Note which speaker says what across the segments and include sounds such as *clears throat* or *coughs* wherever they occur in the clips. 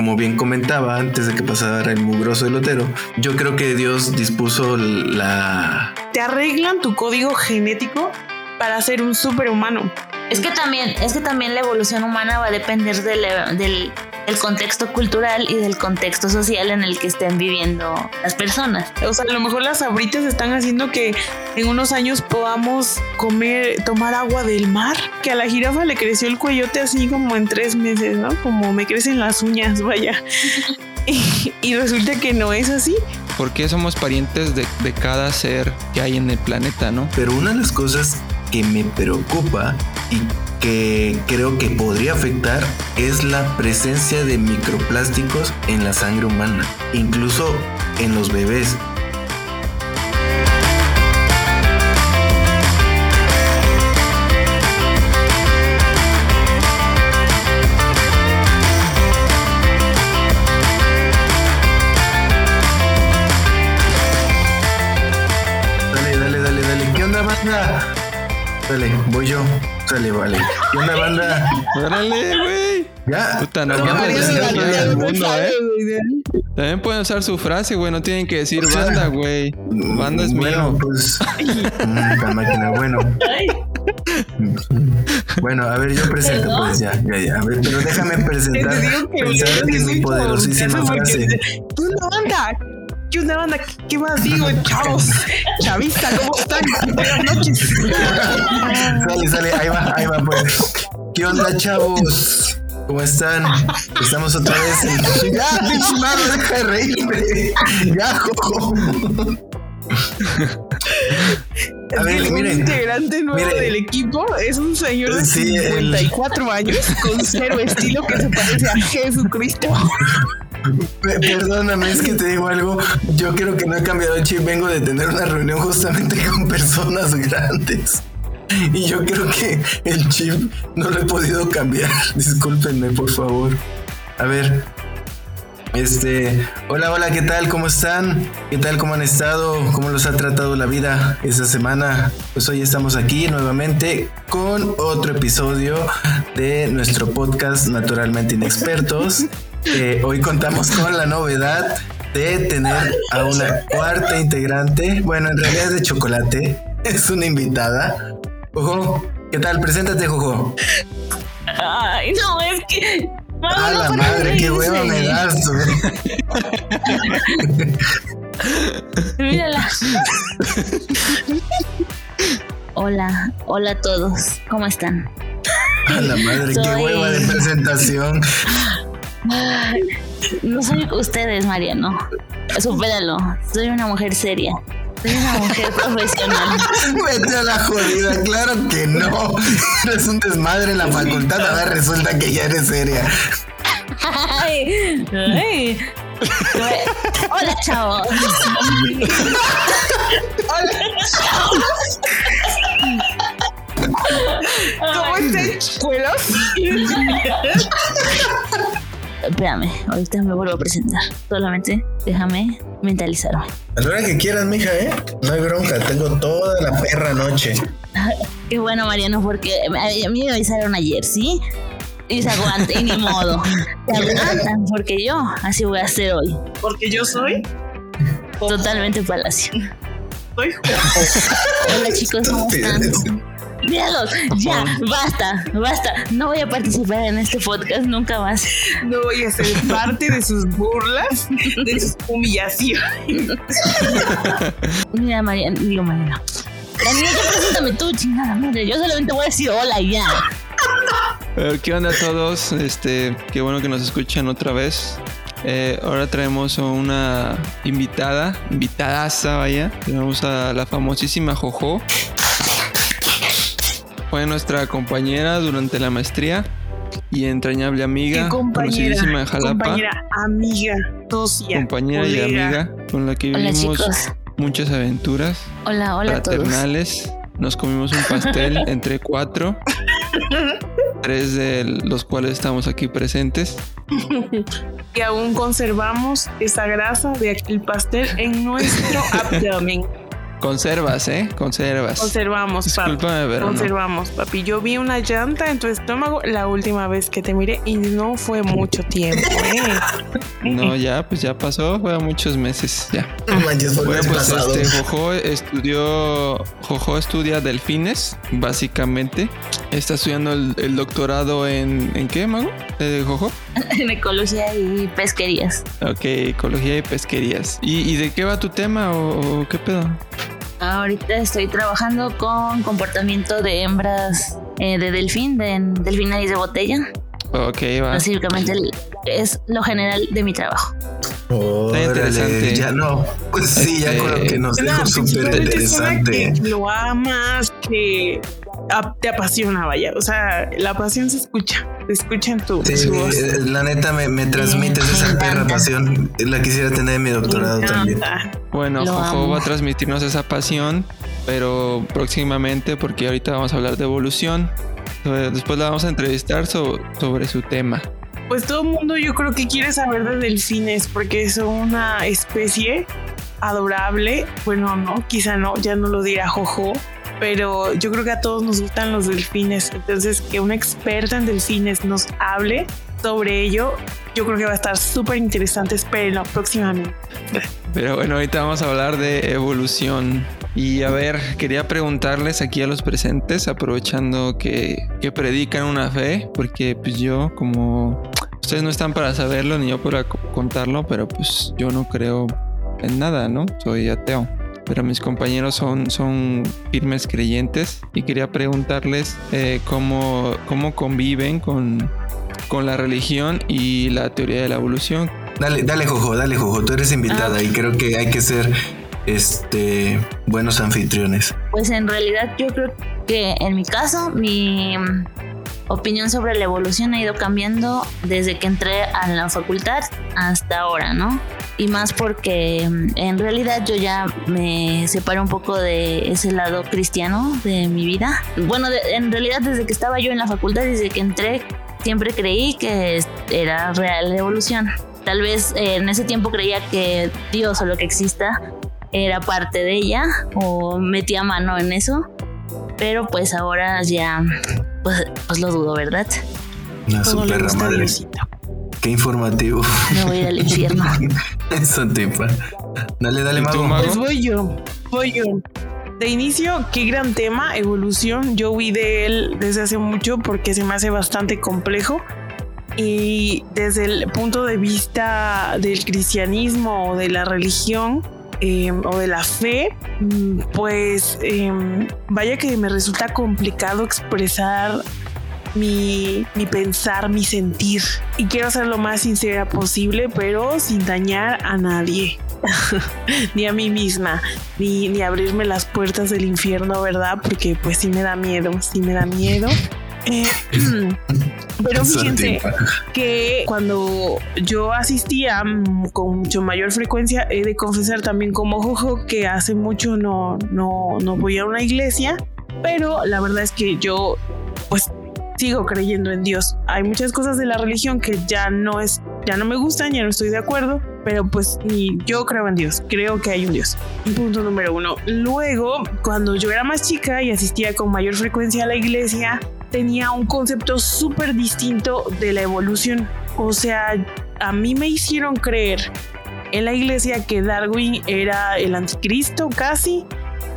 Speaker 1: como bien comentaba antes de que pasara el mugroso elotero, yo creo que Dios dispuso la...
Speaker 2: Te arreglan tu código genético para ser un superhumano.
Speaker 3: Es que también, es que también la evolución humana va a depender del, del, contexto cultural y del contexto social en el que estén viviendo las personas.
Speaker 2: O sea, a lo mejor las abritas están haciendo que en unos años podamos comer, tomar agua del mar. Que a la jirafa le creció el cuellote así como en tres meses, ¿no? Como me crecen las uñas, vaya. *laughs* y, resulta que no es así.
Speaker 4: Porque somos parientes de, de cada ser que hay en el planeta, ¿no?
Speaker 1: Pero una de las cosas que me preocupa y que creo que podría afectar es la presencia de microplásticos en la sangre humana, incluso en los bebés. Dale, voy yo. Dale, vale. ¿Qué onda, banda?
Speaker 4: Órale, güey.
Speaker 1: Ya.
Speaker 4: Puta, no mames, el mundo, ¿eh? También pueden usar su frase, güey. No tienen que decir banda, güey. Banda es
Speaker 1: Bueno,
Speaker 4: mío.
Speaker 1: pues. mm, La máquina, bueno. Bueno, a ver, yo presento, pues ya, ya, ya. A ver, pero déjame presentar,
Speaker 2: Te digo que
Speaker 1: pensar en mi poderosísima frase.
Speaker 2: ¿Qué onda, banda? ¿Qué onda, banda? ¿Qué más digo, chavos? Chavista, ¿cómo están? Buenas noches.
Speaker 1: Sale, sale, ahí va, ahí va, pues. ¿Qué onda, chavos? ¿Cómo están? Estamos otra vez en. ¡Ya, pinche madre, deja de reírme! ¡Ya, jojo! A
Speaker 2: Es que un
Speaker 1: miren.
Speaker 2: integrante nuevo
Speaker 1: miren.
Speaker 2: del equipo es un señor de
Speaker 1: Sí, el-
Speaker 2: 54 años con cero estilo que se parece a Jesucristo.
Speaker 1: Pe- Perdóname, es que te digo algo. Yo creo que no he cambiado el chip. Vengo de tener una reunión justamente con personas grandes. Y yo creo que el chip no lo he podido cambiar. *laughs* Discúlpenme, por favor. A ver. Este, hola, hola, ¿qué tal? ¿Cómo están? ¿Qué tal? ¿Cómo han estado? ¿Cómo los ha tratado la vida esta semana? Pues hoy estamos aquí nuevamente con otro episodio de nuestro podcast Naturalmente Inexpertos. Eh, hoy contamos con la novedad de tener a una cuarta integrante. Bueno, en realidad es de chocolate. Es una invitada. Jojo, ¿qué tal? Preséntate, Jojo.
Speaker 3: Ay, no, es que.
Speaker 1: A la
Speaker 3: no,
Speaker 1: madre, qué hueva me das.
Speaker 3: Mírala. Hola, hola a todos. ¿Cómo están?
Speaker 1: A la madre, qué hueva de presentación.
Speaker 3: No soy ustedes, Mariano. Supéralo. Soy una mujer seria. Soy una mujer *laughs* profesional.
Speaker 1: Vete a la jodida, claro que no. Eres un desmadre en la facultad, ahora resulta que ya eres seria.
Speaker 3: Ay, ay. Hola, chavos.
Speaker 2: ¿Cómo están, chicuelos? *laughs*
Speaker 3: Espérame, ahorita me vuelvo a presentar. Solamente déjame mentalizarme.
Speaker 1: A la hora que quieras, mija, ¿eh? No hay bronca, tengo toda la perra noche.
Speaker 3: Qué bueno, Mariano, porque a a mí me avisaron ayer, ¿sí? Y se aguanta, y ni modo. Se aguantan, porque yo así voy a hacer hoy.
Speaker 2: Porque yo soy.
Speaker 3: Totalmente palacio.
Speaker 2: Soy
Speaker 3: Hola chicos, ¿cómo están? Míralos, ya, basta, basta. No voy a participar en este podcast nunca más.
Speaker 2: No voy a ser parte de sus burlas, de sus humillaciones.
Speaker 3: Mira, Mariano, digo Mariano. Daniel, ya preséntame tú, chingada madre. Yo solamente voy a decir hola y ya.
Speaker 4: ¿qué onda a todos? Este, qué bueno que nos escuchan otra vez. Eh, ahora traemos a una invitada, invitadaza, vaya. Tenemos a la famosísima Jojo. Fue nuestra compañera durante la maestría y entrañable amiga, conocidísima de Jalapa,
Speaker 2: compañera, amiga, socia,
Speaker 4: compañera y amiga con la que vivimos muchas aventuras
Speaker 3: Hola, hola a todos.
Speaker 4: fraternales. Nos comimos un pastel *laughs* entre cuatro, tres de los cuales estamos aquí presentes. *laughs*
Speaker 2: Y aún conservamos esa grasa del pastel en nuestro *laughs* abdomen.
Speaker 4: Conservas, ¿eh? Conservas.
Speaker 2: Conservamos, papi.
Speaker 4: Pero no.
Speaker 2: Conservamos, papi. Yo vi una llanta en tu estómago la última vez que te miré y no fue mucho tiempo, ¿eh?
Speaker 4: No, ya, pues ya pasó, fue muchos meses, ya.
Speaker 1: No manches,
Speaker 4: Bueno, pues
Speaker 1: pasado.
Speaker 4: este Jojo estudió, Jojo estudia delfines, básicamente. Está estudiando el, el doctorado en, ¿en qué, Mago? ¿De Jojo? *laughs*
Speaker 3: en ecología y pesquerías.
Speaker 4: Ok, ecología y pesquerías. ¿Y, y de qué va tu tema o, o qué pedo?
Speaker 3: Ahorita estoy trabajando con comportamiento de hembras eh, de delfín, de delfín nariz de botella.
Speaker 4: Ok, va.
Speaker 3: Básicamente es lo general de mi trabajo.
Speaker 1: Órale,
Speaker 4: interesante.
Speaker 1: ya no. Pues sí, ya con lo que nos dijo súper interesante.
Speaker 2: que lo amas, que te apasiona, vaya. O sea, la pasión se escucha, se escucha en tu,
Speaker 1: Sí,
Speaker 2: su voz.
Speaker 1: eh, la neta me, me transmites
Speaker 3: Me
Speaker 1: esa perra pasión. La quisiera tener en mi doctorado también.
Speaker 4: Bueno,
Speaker 3: Lo
Speaker 4: Jojo
Speaker 3: amo.
Speaker 4: va a transmitirnos esa pasión, pero próximamente, porque ahorita vamos a hablar de evolución. Eh, Después la vamos a entrevistar so- sobre su tema.
Speaker 2: Pues todo el mundo yo creo que quiere saber de delfines porque son una especie adorable. Bueno, no, quizá no, ya no lo dirá Jojo, pero yo creo que a todos nos gustan los delfines. Entonces, que una experta en delfines nos hable sobre ello, yo creo que va a estar súper interesante. Espérenlo próximamente.
Speaker 4: Pero bueno, ahorita vamos a hablar de evolución. Y a ver, quería preguntarles aquí a los presentes, aprovechando que, que predican una fe, porque pues yo como... Ustedes no están para saberlo, ni yo para co- contarlo, pero pues yo no creo en nada, ¿no? Soy ateo. Pero mis compañeros son, son firmes creyentes y quería preguntarles eh, cómo, cómo conviven con, con la religión y la teoría de la evolución.
Speaker 1: Dale, dale, Jojo, dale, Jojo. Tú eres invitada
Speaker 3: Ah.
Speaker 1: y creo que hay que ser este buenos anfitriones.
Speaker 3: Pues en realidad yo creo que en mi caso mi opinión sobre la evolución ha ido cambiando desde que entré a la facultad hasta ahora, ¿no? Y más porque mm, en realidad yo ya me separé un poco de ese lado cristiano de mi vida. Bueno, en realidad desde que estaba yo en la facultad, desde que entré, siempre creí que era real la evolución. Tal vez eh, en ese tiempo creía que Dios o lo que exista era parte de ella o metía mano en eso. Pero pues ahora ya pues, pues lo dudo, ¿verdad?
Speaker 1: Una
Speaker 2: Todo le
Speaker 1: super madre. Qué informativo.
Speaker 3: Me voy a ir al infierno. *laughs*
Speaker 1: Eso tipa. Dale, dale,
Speaker 4: ¿Y tú,
Speaker 1: mago.
Speaker 4: Mago?
Speaker 2: Pues voy yo, voy yo. De inicio, qué gran tema, evolución. Yo vi de él desde hace mucho porque se me hace bastante complejo. Y desde el punto de vista del cristianismo o de la religión eh, o de la fe, mm, pues eh, vaya que me resulta complicado expresar mi, mi pensar, mi sentir. Y quiero ser lo más sincera posible, pero sin dañar a nadie *laughs* ni a mí misma, ni, ni abrirme las puertas del infierno, ¿verdad? Porque pues sí me da miedo, sí me da miedo. Eh, *clears throat* pero fíjense que cuando yo asistía mm, con mucho mayor frecuencia, he de confesar también como Jojo que hace mucho no, no, no voy a una iglesia, pero la verdad es que yo pues sigo creyendo en Dios. Hay muchas cosas de la religión que ya no es, ya no me gustan, ya no estoy de acuerdo, pero pues ni yo creo en Dios, creo que hay un Dios. Punto número uno. Luego, cuando yo era más chica y asistía con mayor frecuencia a la iglesia, tenía un concepto súper distinto de la evolución. O sea, a mí me hicieron creer en la iglesia que Darwin era el anticristo casi,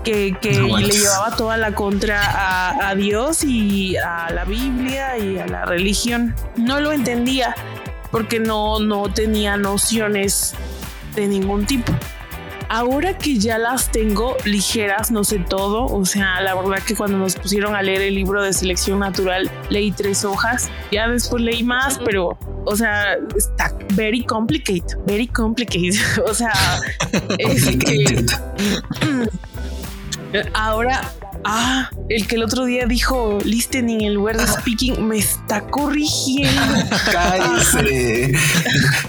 Speaker 2: que, que
Speaker 1: No
Speaker 2: le llevaba toda la contra a, a Dios y a la Biblia y a la religión. No lo entendía porque no, no tenía nociones de ningún tipo. Ahora que ya las tengo ligeras, no sé todo, o sea, la verdad que cuando nos pusieron a leer el libro de selección natural, leí tres hojas, ya después leí más, pero, o sea, está very complicated, very complicated, *laughs* o sea, *laughs* es que *clears throat* ahora, ah, el que el otro día dijo listening en lugar de speaking, me está corrigiendo. *laughs*
Speaker 1: Cállese.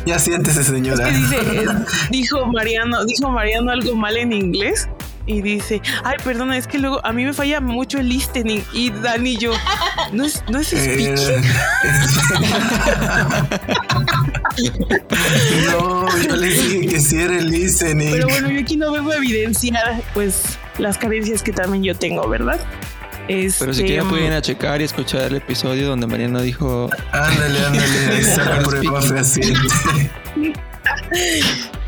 Speaker 1: ya siéntese, señora.
Speaker 2: que dice, eh, dijo Mariano, dijo Mariano algo mal en inglés y dice, ay, perdona, es que luego a mí me falla mucho el listening y Dani y yo, no es, no es
Speaker 1: Eh,
Speaker 2: speaking. *laughs*
Speaker 1: no, yo le dije que sí era el listening.
Speaker 2: Pero bueno, yo aquí no vengo a evidenciar, pues, las carencias que también yo tengo, ¿verdad?
Speaker 4: Pero si
Speaker 2: Este,
Speaker 4: quieren pueden ir a checar y escuchar el episodio donde Mariana dijo
Speaker 1: Ándale, ándale, ahí está la prueba fehaciente.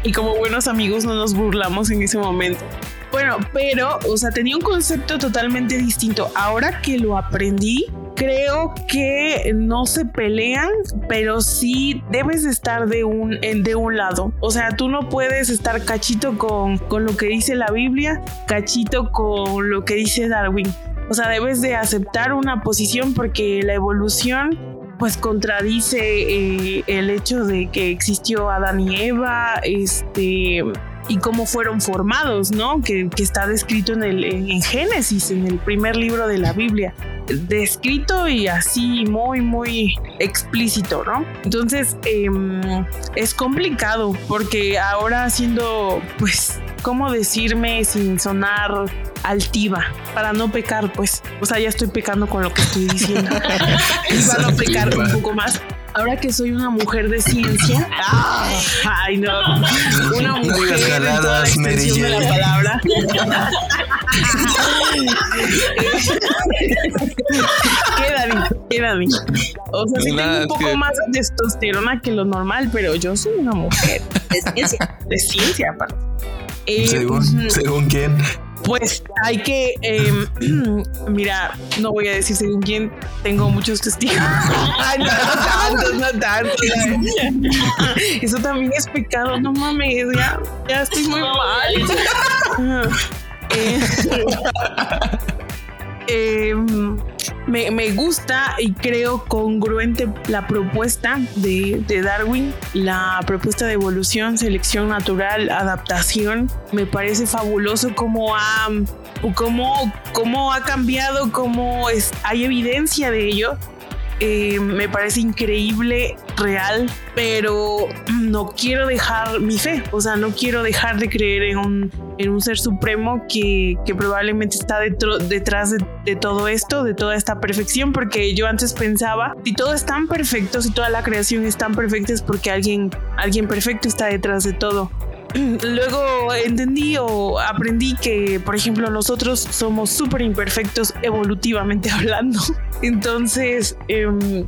Speaker 2: y como buenos amigos no nos burlamos en ese momento. Bueno, pero, o sea, tenía un concepto totalmente distinto. Ahora que lo aprendí, creo que no se pelean, pero sí debes de estar de un, de un lado. O sea, tú no puedes estar cachito con, con lo que dice la Biblia, cachito con lo que dice Darwin. O sea, debes de aceptar una posición porque la evolución pues contradice eh, el hecho de que existió Adán y Eva, este y cómo fueron formados, ¿no? Que, que está descrito en el en, en Génesis, en el primer libro de la Biblia, descrito y así muy muy explícito, ¿no? Entonces em, es complicado porque ahora haciendo, pues, cómo decirme sin sonar altiva para no pecar, pues, o sea, ya estoy pecando con lo que estoy diciendo *laughs* y para no pecar un poco más. Ahora que soy una mujer de ciencia, ¡ah! ay no, una mujer en toda la extensión de la palabra. ¿Qué, Dani? ¿Qué, Dani? O sea, sí
Speaker 4: Nada,
Speaker 2: tengo un poco
Speaker 4: que-
Speaker 2: más de testosterona que lo normal, pero yo soy una mujer de ciencia, de ciencia aparte. Eh,
Speaker 1: Según,
Speaker 2: ujú.
Speaker 1: según quién.
Speaker 2: Pues hay que, em, *clears throat* mira, no voy a decir según quién, tengo muchos testigos. *laughs* Ay, no, no tanto, no tanto. *laughs* Eso también es pecado, no mames, ya, ya estoy muy mal. Eh, *laughs* em, me, me gusta y creo congruente la propuesta de, de Darwin, la propuesta de evolución, selección natural, adaptación. Me parece fabuloso cómo ha, cómo, cómo ha cambiado, cómo es, hay evidencia de ello. Eh, me parece increíble, real, pero no quiero dejar mi fe, o sea, no quiero dejar de creer en un, en un ser supremo que, que probablemente está detrás de, de todo esto, de toda esta perfección, porque yo antes pensaba, si todo es tan perfecto, si toda la creación es tan perfecta, es porque alguien, alguien perfecto está detrás de todo. *clears throat* Luego entendí o aprendí que, por ejemplo, nosotros somos súper imperfectos evolutivamente *laughs* hablando. Entonces, em,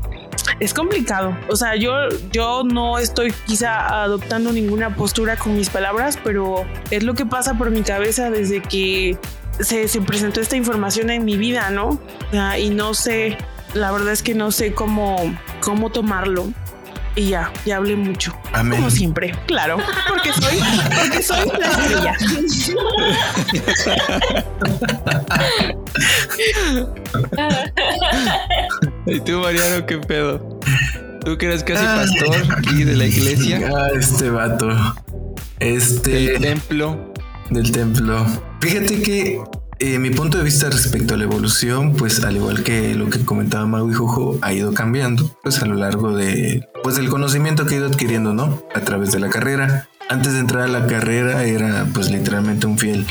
Speaker 2: es complicado. O sea, yo, yo no estoy quizá adoptando ninguna postura con mis palabras, pero es lo que pasa por mi cabeza desde que se, se presentó esta información en mi vida, ¿no? Sea, y no sé, la verdad es que no sé cómo, cómo tomarlo. Y ya, ya hablé mucho.
Speaker 1: Amén.
Speaker 2: Como siempre, claro, porque soy, porque soy la estrella. *laughs*
Speaker 4: ¿Y tú, Mariano, qué pedo? ¿Tú que eres casi
Speaker 1: Ah.
Speaker 4: pastor aquí de la iglesia?
Speaker 1: Ah, este vato. Este.
Speaker 4: Del templo.
Speaker 1: del templo. Fíjate que eh, mi punto de vista respecto a la evolución, pues al igual que lo que comentaba Mau y Jojo, ha ido cambiando, pues a lo largo de, pues del conocimiento que he ido adquiriendo, ¿no? A través de la carrera. Antes de entrar a la carrera era pues literalmente un fiel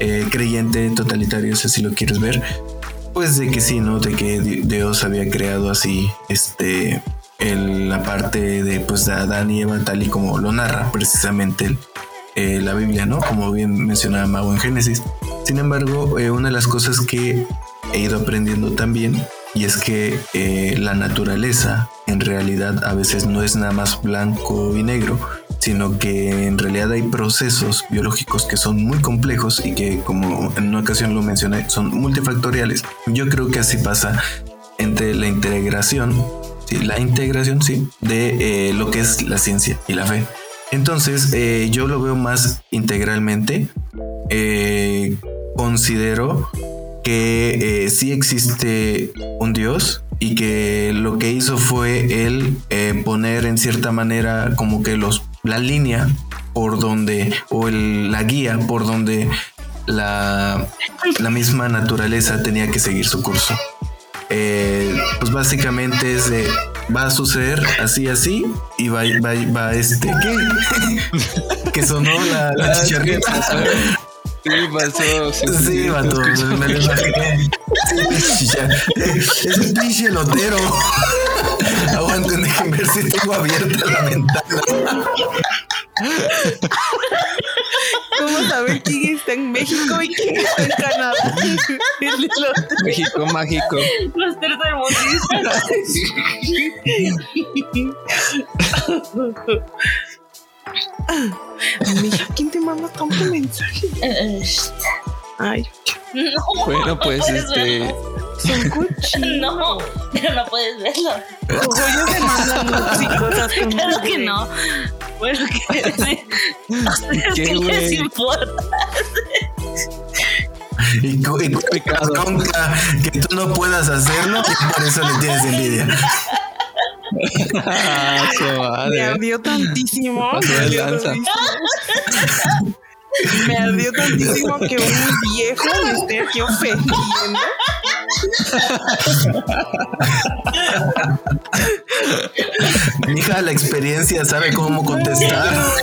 Speaker 1: eh, creyente totalitario, si así lo quieres ver. Pues de que sí, ¿no? De que Di- Dios había creado así, este, la parte de pues de Adán y Eva tal y como lo narra precisamente eh, la Biblia, ¿no? Como bien mencionaba Mago en Génesis. Sin embargo, eh, una de las cosas que he ido aprendiendo también y es que eh, la naturaleza en realidad a veces no es nada más blanco y negro, sino que en realidad hay procesos biológicos que son muy complejos y que como en una ocasión lo mencioné, son multifactoriales. Yo creo que así pasa entre la integración, sí, la integración, sí, de eh, lo que es la ciencia y la fe. Entonces, yo lo veo más integralmente. Eh, considero que eh, sí existe un Dios y que lo que hizo fue él eh, poner en cierta manera como que los la línea por donde o el- la guía por donde la, la misma naturaleza tenía que seguir su curso. Eh, pues básicamente es de va a suceder así así y va va, va este ¿qué? *laughs* que sonó la, la
Speaker 4: Ah,
Speaker 1: chicharrita.
Speaker 4: Sí, pasó. Sí,
Speaker 1: Sí,
Speaker 4: sí,
Speaker 1: vato, me lo imaginé. Sí, ya. Es un pinche elotero. Aguanten, déjenme ver si tengo abierta la ventana.
Speaker 2: ¿Cómo saber quién es está en México y quién está en Canadá.
Speaker 4: México mágico.
Speaker 3: Los tercermundistas.
Speaker 2: Mija, ¿quién te manda tanto mensaje? Ay,
Speaker 3: no,
Speaker 4: Bueno,
Speaker 3: no
Speaker 4: pues
Speaker 3: puedes
Speaker 4: este.
Speaker 3: verlo.
Speaker 2: son. *laughs*
Speaker 3: No, pero no puedes verlo.
Speaker 2: Mandan como
Speaker 3: Claro que no. Bueno, *laughs* *laughs*
Speaker 4: ¿Qué,
Speaker 3: les
Speaker 4: güey?
Speaker 3: importa.
Speaker 1: Y,
Speaker 4: Pecado.
Speaker 1: que tú no puedas hacerlo y por eso le tienes envidia.
Speaker 4: Ah,
Speaker 2: Me ardió tantísimo.
Speaker 4: Pasó
Speaker 2: me
Speaker 4: de
Speaker 2: ardió
Speaker 4: lanza.
Speaker 2: tantísimo. Me ardió tantísimo que un viejo me esté aquí ofendiendo.
Speaker 1: Mi hija, la experiencia sabe cómo contestar.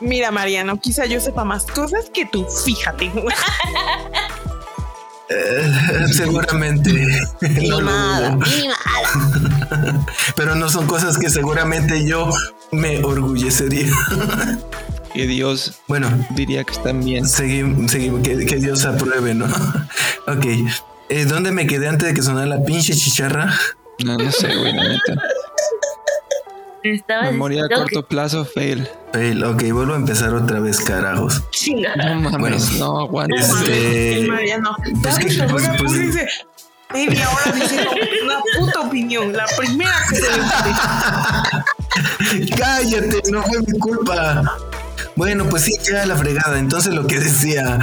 Speaker 2: Mira, Mariano, quizá yo sepa más cosas que tú, fíjate.
Speaker 1: Eh, seguramente. No dudo. Pero no son cosas que seguramente yo me orgullecería.
Speaker 4: Que Dios
Speaker 1: Bueno,
Speaker 4: diría que están bien.
Speaker 1: seguimos, seguimos, que, que Dios apruebe, ¿no? *laughs* Ok. Eh, ¿Dónde me quedé antes de que sonara la pinche chicharra?
Speaker 4: No, no sé, güey, la neta.
Speaker 3: Estaba
Speaker 4: Memoria a
Speaker 3: que-
Speaker 4: corto plazo, fail.
Speaker 1: Fail. Ok, vuelvo a empezar otra vez, carajos.
Speaker 3: Chinga.
Speaker 4: No mames,
Speaker 1: Bueno.
Speaker 4: no aguanta.
Speaker 1: Este-
Speaker 2: Mariano.
Speaker 1: pues
Speaker 2: Ahora
Speaker 1: pues- pues-
Speaker 2: pónganse media hora diciendo una puta opinión. La primera que se le. *laughs*
Speaker 1: Cállate, no fue mi culpa. Bueno, pues sí, ya la fregada. Entonces lo que decía,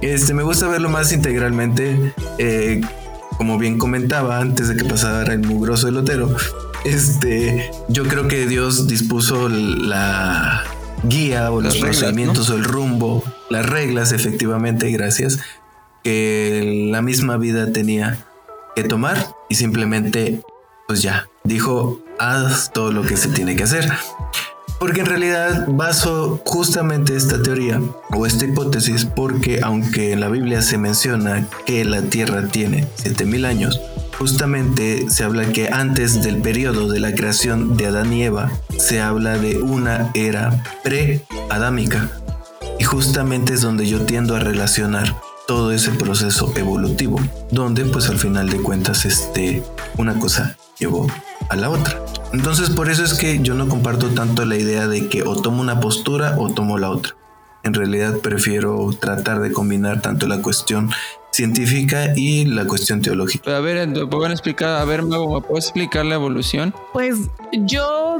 Speaker 1: este, me gusta verlo más integralmente. eh, como bien comentaba antes de que pasara el mugroso elotero, este, yo creo que Dios dispuso la guía o
Speaker 4: Las
Speaker 1: los
Speaker 4: reglas,
Speaker 1: procedimientos o el rumbo, las reglas, efectivamente, gracias, que la misma vida tenía que tomar y simplemente, pues ya, dijo, haz todo lo que se tiene que hacer. Porque en realidad baso justamente esta teoría o esta hipótesis porque aunque en la Biblia se menciona que la Tierra tiene 7000 años, justamente se habla que antes del periodo de la creación de Adán y Eva se habla de una era pre-adámica. Y justamente es donde yo tiendo a relacionar todo ese proceso evolutivo, donde pues al final de cuentas este una cosa llevó a la otra. Entonces por eso es que yo no comparto tanto la idea de que o tomo una postura o tomo la otra. En realidad prefiero tratar de combinar tanto la cuestión científica y la cuestión teológica.
Speaker 4: A ver, ¿me pueden explicar? A ver, Mago, ¿me puedes explicar la evolución?
Speaker 2: Pues yo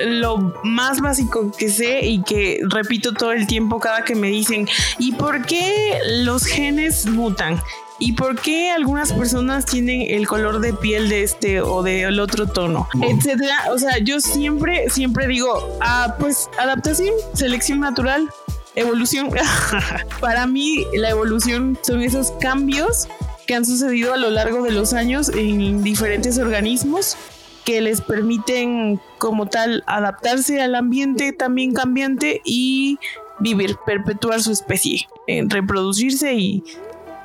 Speaker 2: lo más básico que sé y que repito todo el tiempo cada que me dicen, ¿y por qué los genes mutan? ¿Y por qué algunas personas tienen el color de piel de este o del otro tono? Etcétera. O sea, yo siempre, siempre digo, ah, pues adaptación, selección natural, evolución. *laughs* Para mí, la evolución son esos cambios que han sucedido a lo largo de los años en diferentes organismos que les permiten como tal adaptarse al ambiente también cambiante y vivir, perpetuar su especie, reproducirse y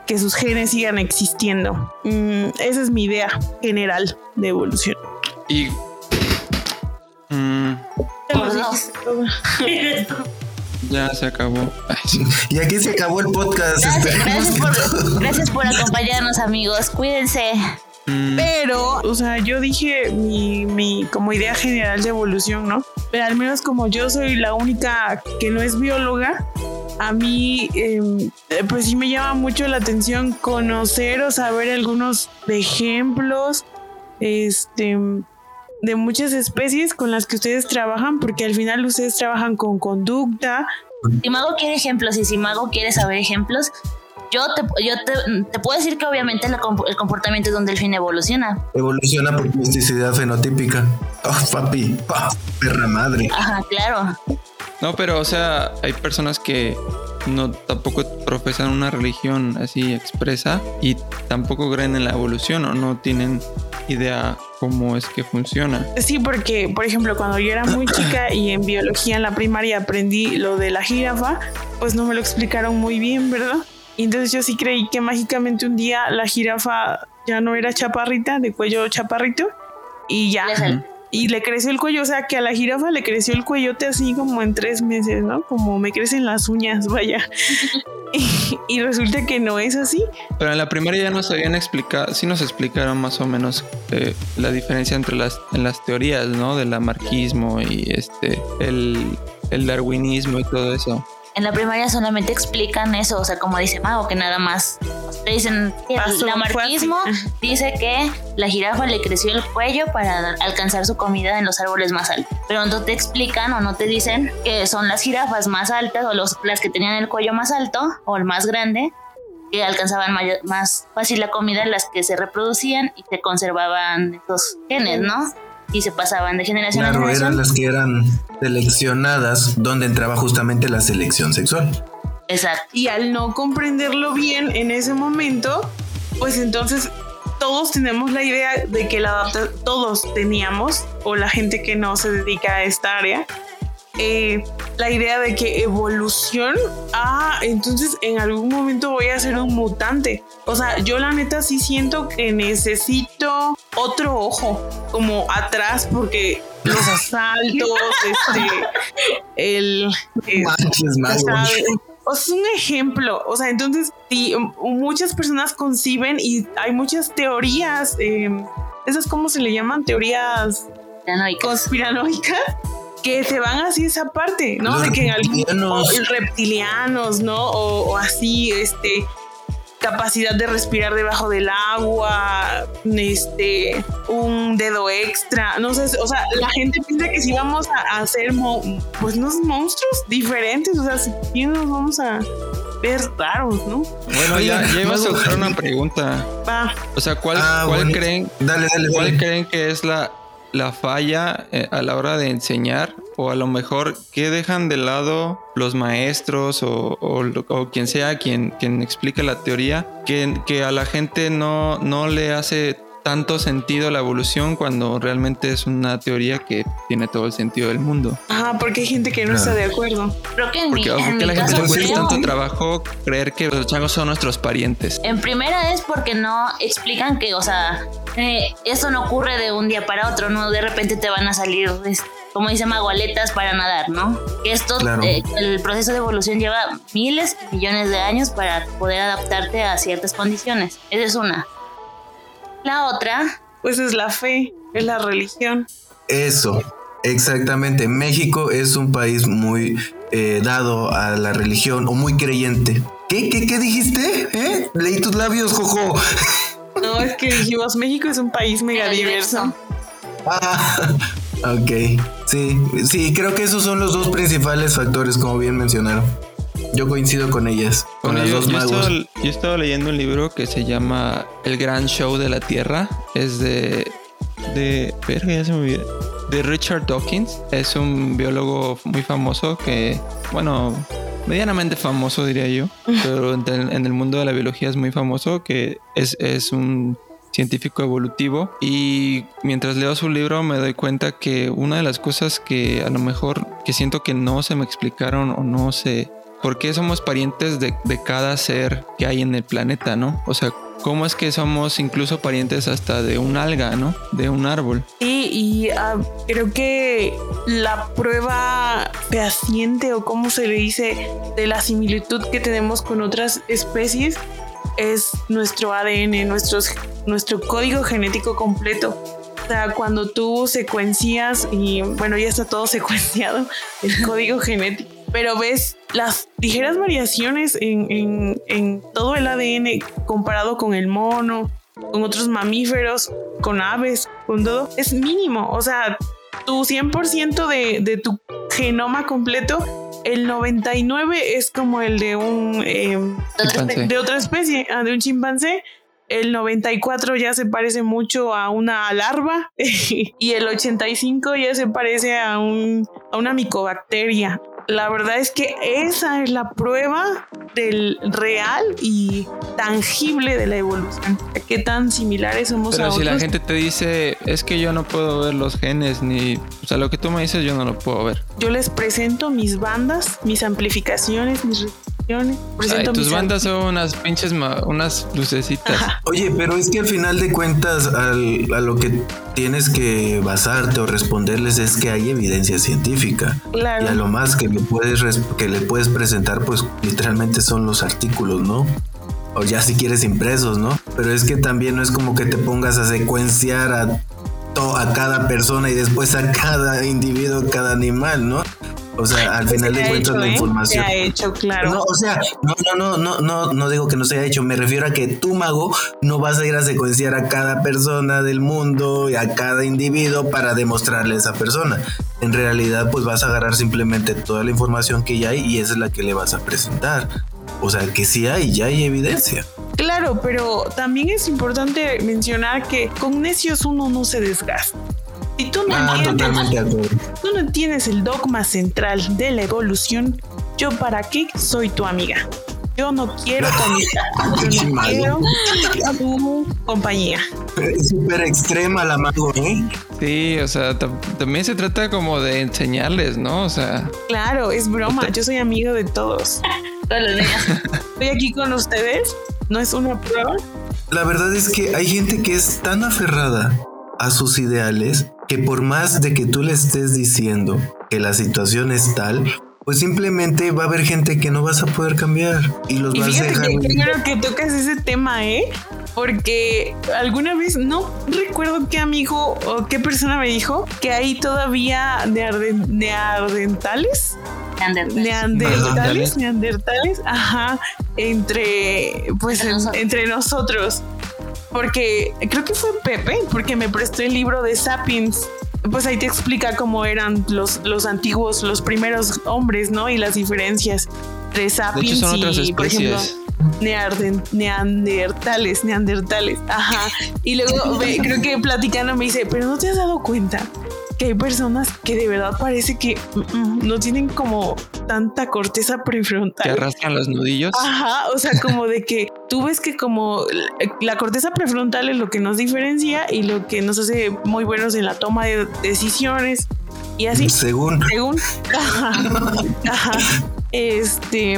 Speaker 2: que sus genes sigan existiendo. Mm, esa es mi idea general de evolución.
Speaker 4: Y. mm, *laughs* ya se acabó. Ay.
Speaker 1: Y aquí se acabó el podcast.
Speaker 3: Gracias, por, *laughs* gracias por acompañarnos, amigos. Cuídense.
Speaker 4: Mm,
Speaker 2: Pero, o sea, yo dije mi, mi como idea general de evolución, ¿no? Pero al menos como yo soy la única que no es bióloga, a mí eh, pues sí me llama mucho la atención conocer o saber algunos ejemplos este, de muchas especies con las que ustedes trabajan, porque al final ustedes trabajan con conducta,
Speaker 3: Si Mago quiere ejemplos y si Mago quiere saber ejemplos, yo te, yo te, te puedo decir que obviamente la comp- el comportamiento de un delfín evoluciona.
Speaker 1: Evoluciona por plasticidad fenotípica. Oh, papi. Oh, perra madre.
Speaker 3: Ajá, claro.
Speaker 4: No, pero o sea, hay personas que no tampoco profesan una religión así expresa y tampoco creen en la evolución o no tienen idea cómo es que funciona.
Speaker 2: Sí, porque, por ejemplo, cuando yo era muy *coughs* chica y en biología en la primaria aprendí lo de la jirafa, pues no me lo explicaron muy bien, ¿verdad? Y entonces yo sí creí que mágicamente un día la jirafa ya no era chaparrita, de cuello chaparrito, y ya y le creció el cuello, o sea que a la jirafa le creció el cuellote así como en tres meses, ¿no? Como me crecen las uñas, *laughs* vaya. y, resulta que no es así.
Speaker 4: Pero en la primaria ya nos habían explicado, sí nos explicaron más o menos eh, la diferencia entre las, en las teorías, ¿no? Del amarquismo y este, el, el darwinismo y todo eso
Speaker 3: en la primaria solamente explican eso, o sea, como dice Mago, que nada más te dicen, el amarquismo *laughs* dice que la jirafa le creció el cuello para alcanzar su comida en los árboles más altos. Pero no te explican o no te dicen que son las jirafas más altas o los, las que tenían el cuello más alto o el más grande que alcanzaban más fácil la comida, las que se reproducían y se conservaban esos genes, ¿no? Y se pasaban de generación
Speaker 1: a
Speaker 3: generación.
Speaker 1: eran las que eran seleccionadas, donde entraba justamente la selección sexual.
Speaker 3: Exacto.
Speaker 2: Y al no comprenderlo bien en ese momento, pues entonces todos tenemos la idea de que la todos teníamos, o la gente que no se dedica a esta área, eh, la idea de que evolución, ah, entonces en algún momento voy a ser un mutante. O sea, yo la neta sí siento que necesito otro ojo como atrás porque los *laughs* asaltos, este, el...
Speaker 1: Eh,
Speaker 2: es un ejemplo, o sea, entonces sí, muchas personas conciben y hay muchas teorías, eh, esas cómo se le llaman, teorías conspiranoicas que se van así esa parte, ¿no? de que algunos reptilianos, ¿no? O, así, este, capacidad de respirar debajo del agua, este, un dedo extra, no sé, o sea, la gente piensa que si vamos a, hacer, pues, unos monstruos diferentes, o sea, si nos vamos a ver raros, ¿no?
Speaker 4: Bueno, ya, ya iba a hacer una pregunta. Va. O sea, ¿cuál, ah, ¿cuál creen, dale, dale, ¿cuál creen que es la la falla eh, a la hora de enseñar o a lo mejor que dejan de lado los maestros o, o, quien sea quien, quien explica la teoría que, que a la gente no, no le hace tanto sentido la evolución cuando realmente es una teoría que tiene todo el sentido del mundo.
Speaker 2: Ah, porque hay gente que no está de acuerdo.
Speaker 3: Creo que en
Speaker 4: porque,
Speaker 3: mi,
Speaker 4: la gente le cuesta tanto trabajo creer que los changos son nuestros parientes.
Speaker 3: En primera es porque no explican que, o sea, eh, eso no ocurre de un día para otro, ¿no? De repente te van a salir, como dice magualetas para nadar, ¿no? Que esto, eh, el proceso de evolución lleva miles, millones de años para poder adaptarte a ciertas condiciones. Esa es una. La otra.
Speaker 2: Pues es la fe, es la religión.
Speaker 1: Eso, exactamente. México es un país muy eh, dado a la religión o muy creyente. ¿Qué, qué, qué dijiste? ¿Eh? Leí tus labios, Jojo. *laughs*
Speaker 2: No, es que dijimos México es un país mega diverso.
Speaker 1: Ah, *laughs* ok. Sí, sí, creo que esos son los dos principales factores, como bien mencionaron. Yo coincido con ellas, con las dos magos.
Speaker 4: Yo he estado leyendo un libro que se llama El Gran Show de la Tierra. Es de. de. ya se me De Richard Dawkins. Es un biólogo muy famoso que. Bueno, medianamente famoso diría yo. *laughs* Pero en, el mundo de la biología es muy famoso. Que es, es un científico evolutivo y mientras leo su libro me doy cuenta que una de las cosas que a lo mejor que siento que no se me explicaron o no se ¿Por qué somos parientes de, cada ser que hay en el planeta, no? O sea, ¿cómo es que somos incluso parientes hasta de un alga, no? De un árbol.
Speaker 2: Sí, y ah, creo que la prueba fehaciente o como se le dice de la similitud que tenemos con otras especies es nuestro ADN, nuestros, nuestro código genético completo. O sea, cuando tú secuencias, y bueno, ya está todo *laughs* secuenciado, el código genético pero ves las ligeras variaciones en, todo el ADN comparado con el mono, con otros mamíferos, con aves, con todo, es mínimo. O sea, tu 100% de, de tu genoma completo el 99 es como el de un em, de, otra especie, ah, de un chimpancé. El 94 ya se parece mucho a una larva *laughs* y el 85 ya se parece a, un, a una micobacteria la verdad es que esa es la prueba del real y tangible de la evolución. Qué tan similares somos
Speaker 4: Pero si la gente te dice, es que yo no puedo ver los genes, ni. O sea, lo que tú me dices, yo no lo puedo ver.
Speaker 2: Yo les presento mis bandas, mis amplificaciones, mis
Speaker 4: Ay,
Speaker 2: presento
Speaker 4: tus bandas son unas pinches, ma- unas lucecitas.
Speaker 1: Oye, pero es que al final de cuentas al- a lo que tienes que basarte o responderles es que hay evidencia científica.
Speaker 2: Claro.
Speaker 1: Y a lo más que le puedes que le puedes presentar, pues literalmente son los artículos, ¿no? O ya si quieres impresos, ¿no? Pero es que también no es como que te pongas a secuenciar a, to- a cada persona y después a cada individuo, cada animal, ¿no? O sea, al
Speaker 2: Pues
Speaker 1: final de cuentas la
Speaker 2: ¿eh?
Speaker 1: información.
Speaker 2: Se ha hecho, claro.
Speaker 1: No, o sea, no, no, no, no, no, no digo que no se haya hecho. Me refiero a que tú, mago, no vas a ir a secuenciar a cada persona del mundo y a cada individuo para demostrarle a esa persona. En realidad, pues vas a agarrar simplemente toda la información que ya hay y esa es la que le vas a presentar. O sea, que sí hay, ya hay evidencia.
Speaker 2: Claro, pero también es importante mencionar que con necios uno no se desgasta. Si tú no,
Speaker 1: Ah,
Speaker 2: entiendes, tú no entiendes el dogma central de la evolución, yo para qué soy tu amiga. Yo no quiero tu amistad. *laughs* Yo no quiero tu compañía.
Speaker 1: Es súper extrema la mago, ¿eh?
Speaker 4: Sí, o sea, tam- también se trata como de enseñarles, ¿no? O sea,
Speaker 2: Claro, es broma. Yo soy amigo de todos. *laughs*
Speaker 3: Todos los días. *laughs*
Speaker 2: Estoy aquí con ustedes. No es una prueba.
Speaker 1: La verdad es que hay gente que es tan aferrada a sus ideales que por más de que tú le estés diciendo que la situación es tal, pues simplemente va a haber gente que no vas a poder cambiar y los
Speaker 2: Y
Speaker 1: vas a dejar.
Speaker 2: que, que creo que tocas ese tema, ¿eh? Porque alguna vez, no recuerdo qué amigo o qué persona me dijo que hay todavía nearden- neardentales,
Speaker 3: Neandertal.
Speaker 2: neandertales, neandertales, ajá, entre, pues,
Speaker 3: Entre
Speaker 2: en-
Speaker 3: nosotros.
Speaker 2: entre nosotros. Porque creo que fue Pepe, porque me prestó el libro de Sapiens. Pues ahí te explica cómo eran los, los antiguos, los primeros hombres, ¿no? Y las diferencias entre
Speaker 4: de
Speaker 2: Sapiens
Speaker 4: hecho son otras
Speaker 2: y, por ejemplo. Nearden- neandertales, neandertales, ajá. Y luego ve- creo que platicando me dice, pero no te has dado cuenta que hay personas que de verdad parece que mm, mm, no tienen como tanta corteza
Speaker 4: Que
Speaker 2: prefrontal.
Speaker 4: arrastran los nudillos.
Speaker 2: Ajá, o sea, como de que *laughs* tú ves que como la- la corteza prefrontal es lo que nos diferencia y lo que nos hace muy buenos en la toma de decisiones y así
Speaker 1: Según
Speaker 2: según *laughs* ajá, ajá, este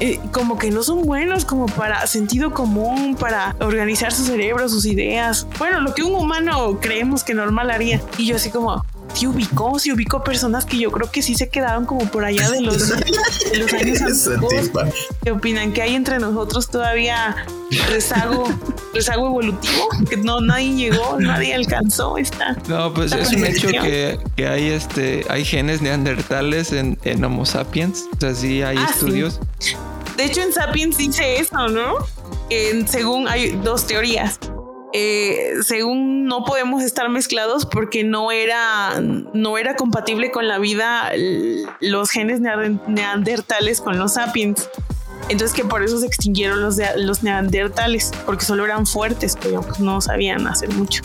Speaker 2: eh, como que no son buenos como para sentido común, para organizar su cerebro, sus ideas. Bueno, lo que un humano creemos que normal haría. Y yo así como, sí ubicó, sí ubicó personas que yo creo que sí se quedaron como por allá de los, de los años *laughs* antiguos. ¿Qué opinan? ¿Que hay entre nosotros todavía rezago, rezago evolutivo? Que no, nadie llegó, nadie alcanzó esta.
Speaker 4: No, pues
Speaker 2: Esta
Speaker 4: es un hecho que, que hay este hay genes neandertales en, en Homo sapiens. O sea, sí hay
Speaker 2: Ah, sí.
Speaker 4: estudios.
Speaker 2: De hecho, en Sapiens dice eso, ¿no? Que según hay dos teorías. Eh, según no podemos estar mezclados porque no era, no era compatible con la vida los genes neander- neandertales con los sapiens. Entonces que por eso se extinguieron los, de- los neandertales, porque solo eran fuertes, pero pues no sabían hacer mucho.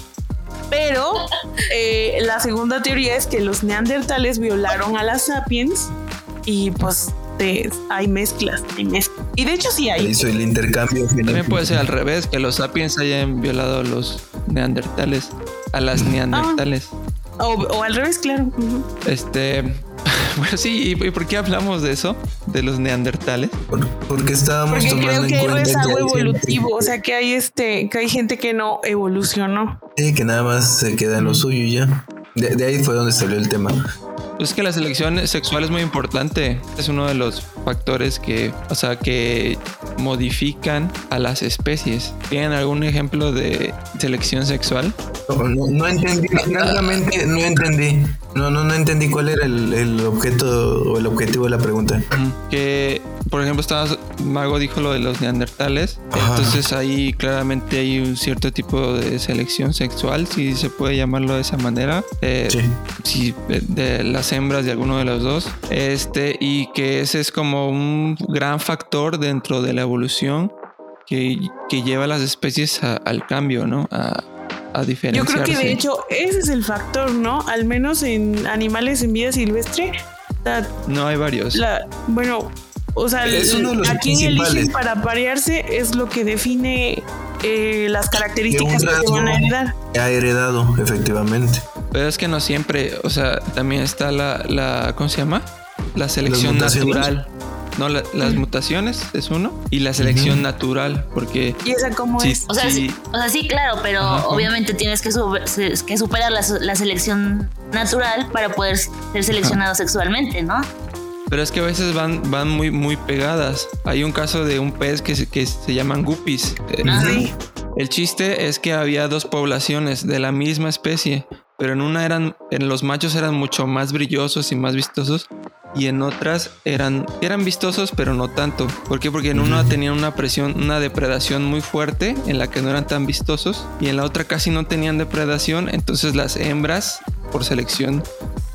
Speaker 2: Pero eh, la segunda teoría es que los neandertales violaron a las sapiens y pues hay mezclas, hay mezclas. Y de hecho sí hay.
Speaker 1: hizo el intercambio.
Speaker 4: También puede ser al revés, que los sapiens hayan violado a los neandertales, a las
Speaker 2: Ah.
Speaker 4: neandertales.
Speaker 2: O, o al revés, claro.
Speaker 4: Este, *laughs* bueno, sí, ¿y, por qué hablamos de eso? De los neandertales.
Speaker 1: Por- porque estábamos
Speaker 2: Porque creo
Speaker 1: tomando
Speaker 2: que
Speaker 1: en
Speaker 2: hay
Speaker 1: cuenta
Speaker 2: rezago
Speaker 1: que hay gente
Speaker 2: evolutivo, o sea que hay este, que hay gente que no evolucionó.
Speaker 1: que- que nada más se queda en lo suyo y ya. De, de ahí fue donde salió el tema.
Speaker 4: Pues es que la selección sexual es muy importante. Es uno de los factores que, o sea, que modifican a las especies. ¿Tienen algún ejemplo de selección sexual?
Speaker 1: No, no- entendí, francamente no entendí. No, no, no entendí cuál era el, el objeto o el objetivo de la pregunta.
Speaker 4: Que, por ejemplo, estaba, Mago dijo lo de los neandertales.
Speaker 1: Ajá.
Speaker 4: Entonces ahí claramente hay un cierto tipo de selección sexual, si se puede llamarlo de esa manera. Eh,
Speaker 1: Sí.
Speaker 4: si de, de las hembras de alguno de los dos. Este, y que ese es como un gran factor dentro de la evolución que, que lleva a las especies a- al cambio, ¿no? A, a
Speaker 2: Yo
Speaker 4: diferenciarse.
Speaker 2: creo que de hecho ese es el factor, ¿no? Al menos en animales en vida silvestre. la-
Speaker 4: No hay varios.
Speaker 2: la- bueno, o sea,
Speaker 1: Es uno de los
Speaker 2: a quién eligen para parearse es lo que define eh, las características que se van a heredar.
Speaker 1: Ha heredado, efectivamente.
Speaker 4: Pero es que no siempre, o sea, también está la, la ¿cómo se llama? La selección
Speaker 1: mutaciones.
Speaker 4: natural. No, la- las mutaciones es uno y la selección natural, porque
Speaker 2: ¿Y esa cómo
Speaker 4: sí,
Speaker 2: es?
Speaker 3: O sea,
Speaker 4: sí,
Speaker 3: sí, o sea, sí, claro, pero
Speaker 4: Ajá.
Speaker 3: obviamente tienes que, superar la, la selección natural para poder ser seleccionado sexualmente, ¿no?
Speaker 4: pero es que a veces van, van muy, muy pegadas. Hay un caso de un pez que se, que se llaman guppies. Eh,
Speaker 3: Ah,
Speaker 2: Sí.
Speaker 4: El chiste es que había dos poblaciones de la misma especie, pero en una eran, en los machos eran mucho más brillosos y más vistosos, y en otras eran, eran vistosos, pero no tanto. ¿Por qué? Porque en una tenían una presión, una depredación muy fuerte, en la que no eran tan vistosos, y en la otra casi no tenían depredación, entonces las hembras, por selección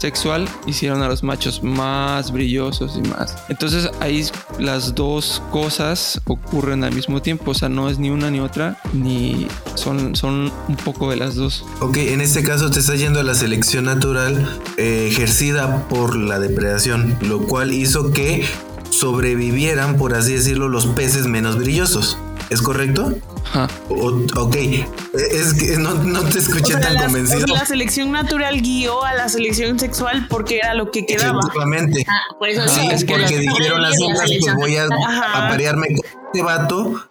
Speaker 4: sexual, hicieron a los machos más brillosos y más. Entonces ahí las dos cosas ocurren al mismo tiempo, o sea, no es ni una ni otra, ni son, son un poco de las dos.
Speaker 1: Ok, en este caso te está yendo a la selección natural eh, ejercida por la depredación, lo cual hizo que sobrevivieran, por así decirlo, los peces menos brillosos. ¿Es correcto?
Speaker 4: Ajá.
Speaker 1: O- ok, es que no, no te
Speaker 2: O
Speaker 1: escuché
Speaker 2: sea,
Speaker 1: tan
Speaker 2: la,
Speaker 1: convencido.
Speaker 2: la selección natural guió a la selección sexual porque era lo que quedaba.
Speaker 1: Efectivamente.
Speaker 3: Ah, por eso
Speaker 1: Sí, es
Speaker 3: que
Speaker 1: porque dijeron las hembras, pues voy a.
Speaker 2: Ajá.
Speaker 1: a parearme con este vato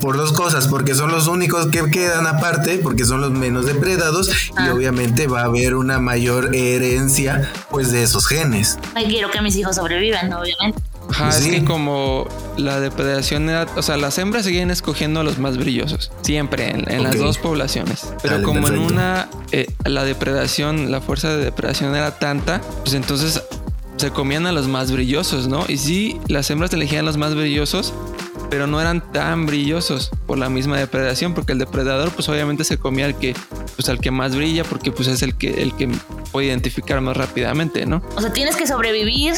Speaker 1: por dos cosas, porque son los únicos que quedan aparte, porque son los menos depredados y
Speaker 3: Ah.
Speaker 1: obviamente va a haber una mayor herencia pues de esos genes.
Speaker 3: Ay, quiero que mis hijos sobrevivan, obviamente.
Speaker 4: Ajá,
Speaker 1: Sí.
Speaker 4: es que como la depredación era, o sea, las hembras seguían escogiendo a los más brillosos, siempre en, en las dos poblaciones. Pero
Speaker 1: Dale,
Speaker 4: como en una, eh, la depredación, la fuerza de depredación era tanta, pues entonces se comían a los más brillosos, ¿no? Y sí, las hembras elegían los más brillosos, pero no eran tan brillosos por la misma depredación, porque el depredador, pues obviamente se comía al que, pues al que más brilla, porque pues es el que, el que puede identificar más rápidamente, ¿no?
Speaker 3: O sea, tienes que sobrevivir,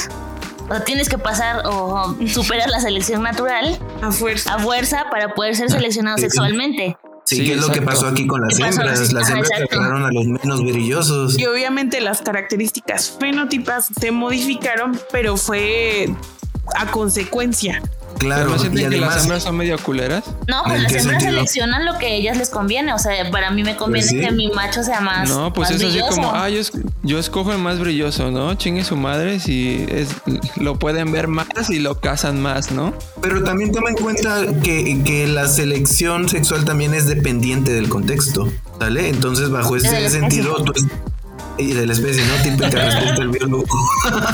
Speaker 3: o sea, tienes que pasar o superar la selección natural
Speaker 2: A fuerza.
Speaker 3: a fuerza para poder ser seleccionado
Speaker 1: Sí.
Speaker 3: sexualmente.
Speaker 1: Sí,
Speaker 4: Sí,
Speaker 1: ¿qué es lo que pasó aquí con las hembras? Las hembras agarraron a los menos brillosos.
Speaker 2: Y obviamente las características fenotipas se modificaron, pero fue a consecuencia.
Speaker 1: Claro,
Speaker 4: no
Speaker 1: y
Speaker 4: que las hembras son medio culeras.
Speaker 3: No,
Speaker 1: ¿En
Speaker 3: pues las hembras
Speaker 1: sentido?
Speaker 3: seleccionan lo que a ellas les conviene. O sea, para mí me conviene
Speaker 1: Pues sí.
Speaker 3: que mi macho sea más.
Speaker 4: No, pues
Speaker 3: más
Speaker 4: es así
Speaker 3: brilloso.
Speaker 4: como, ah, yo, es- yo escojo el más brilloso, ¿no? Chingue su madre si es, lo pueden ver más y lo cazan más, ¿no?
Speaker 1: pero también toma en cuenta que, que la selección sexual también es dependiente del contexto, ¿sale? Entonces, bajo ese sentido, tú y de la especie, ¿no? Típica respuesta del biólogo.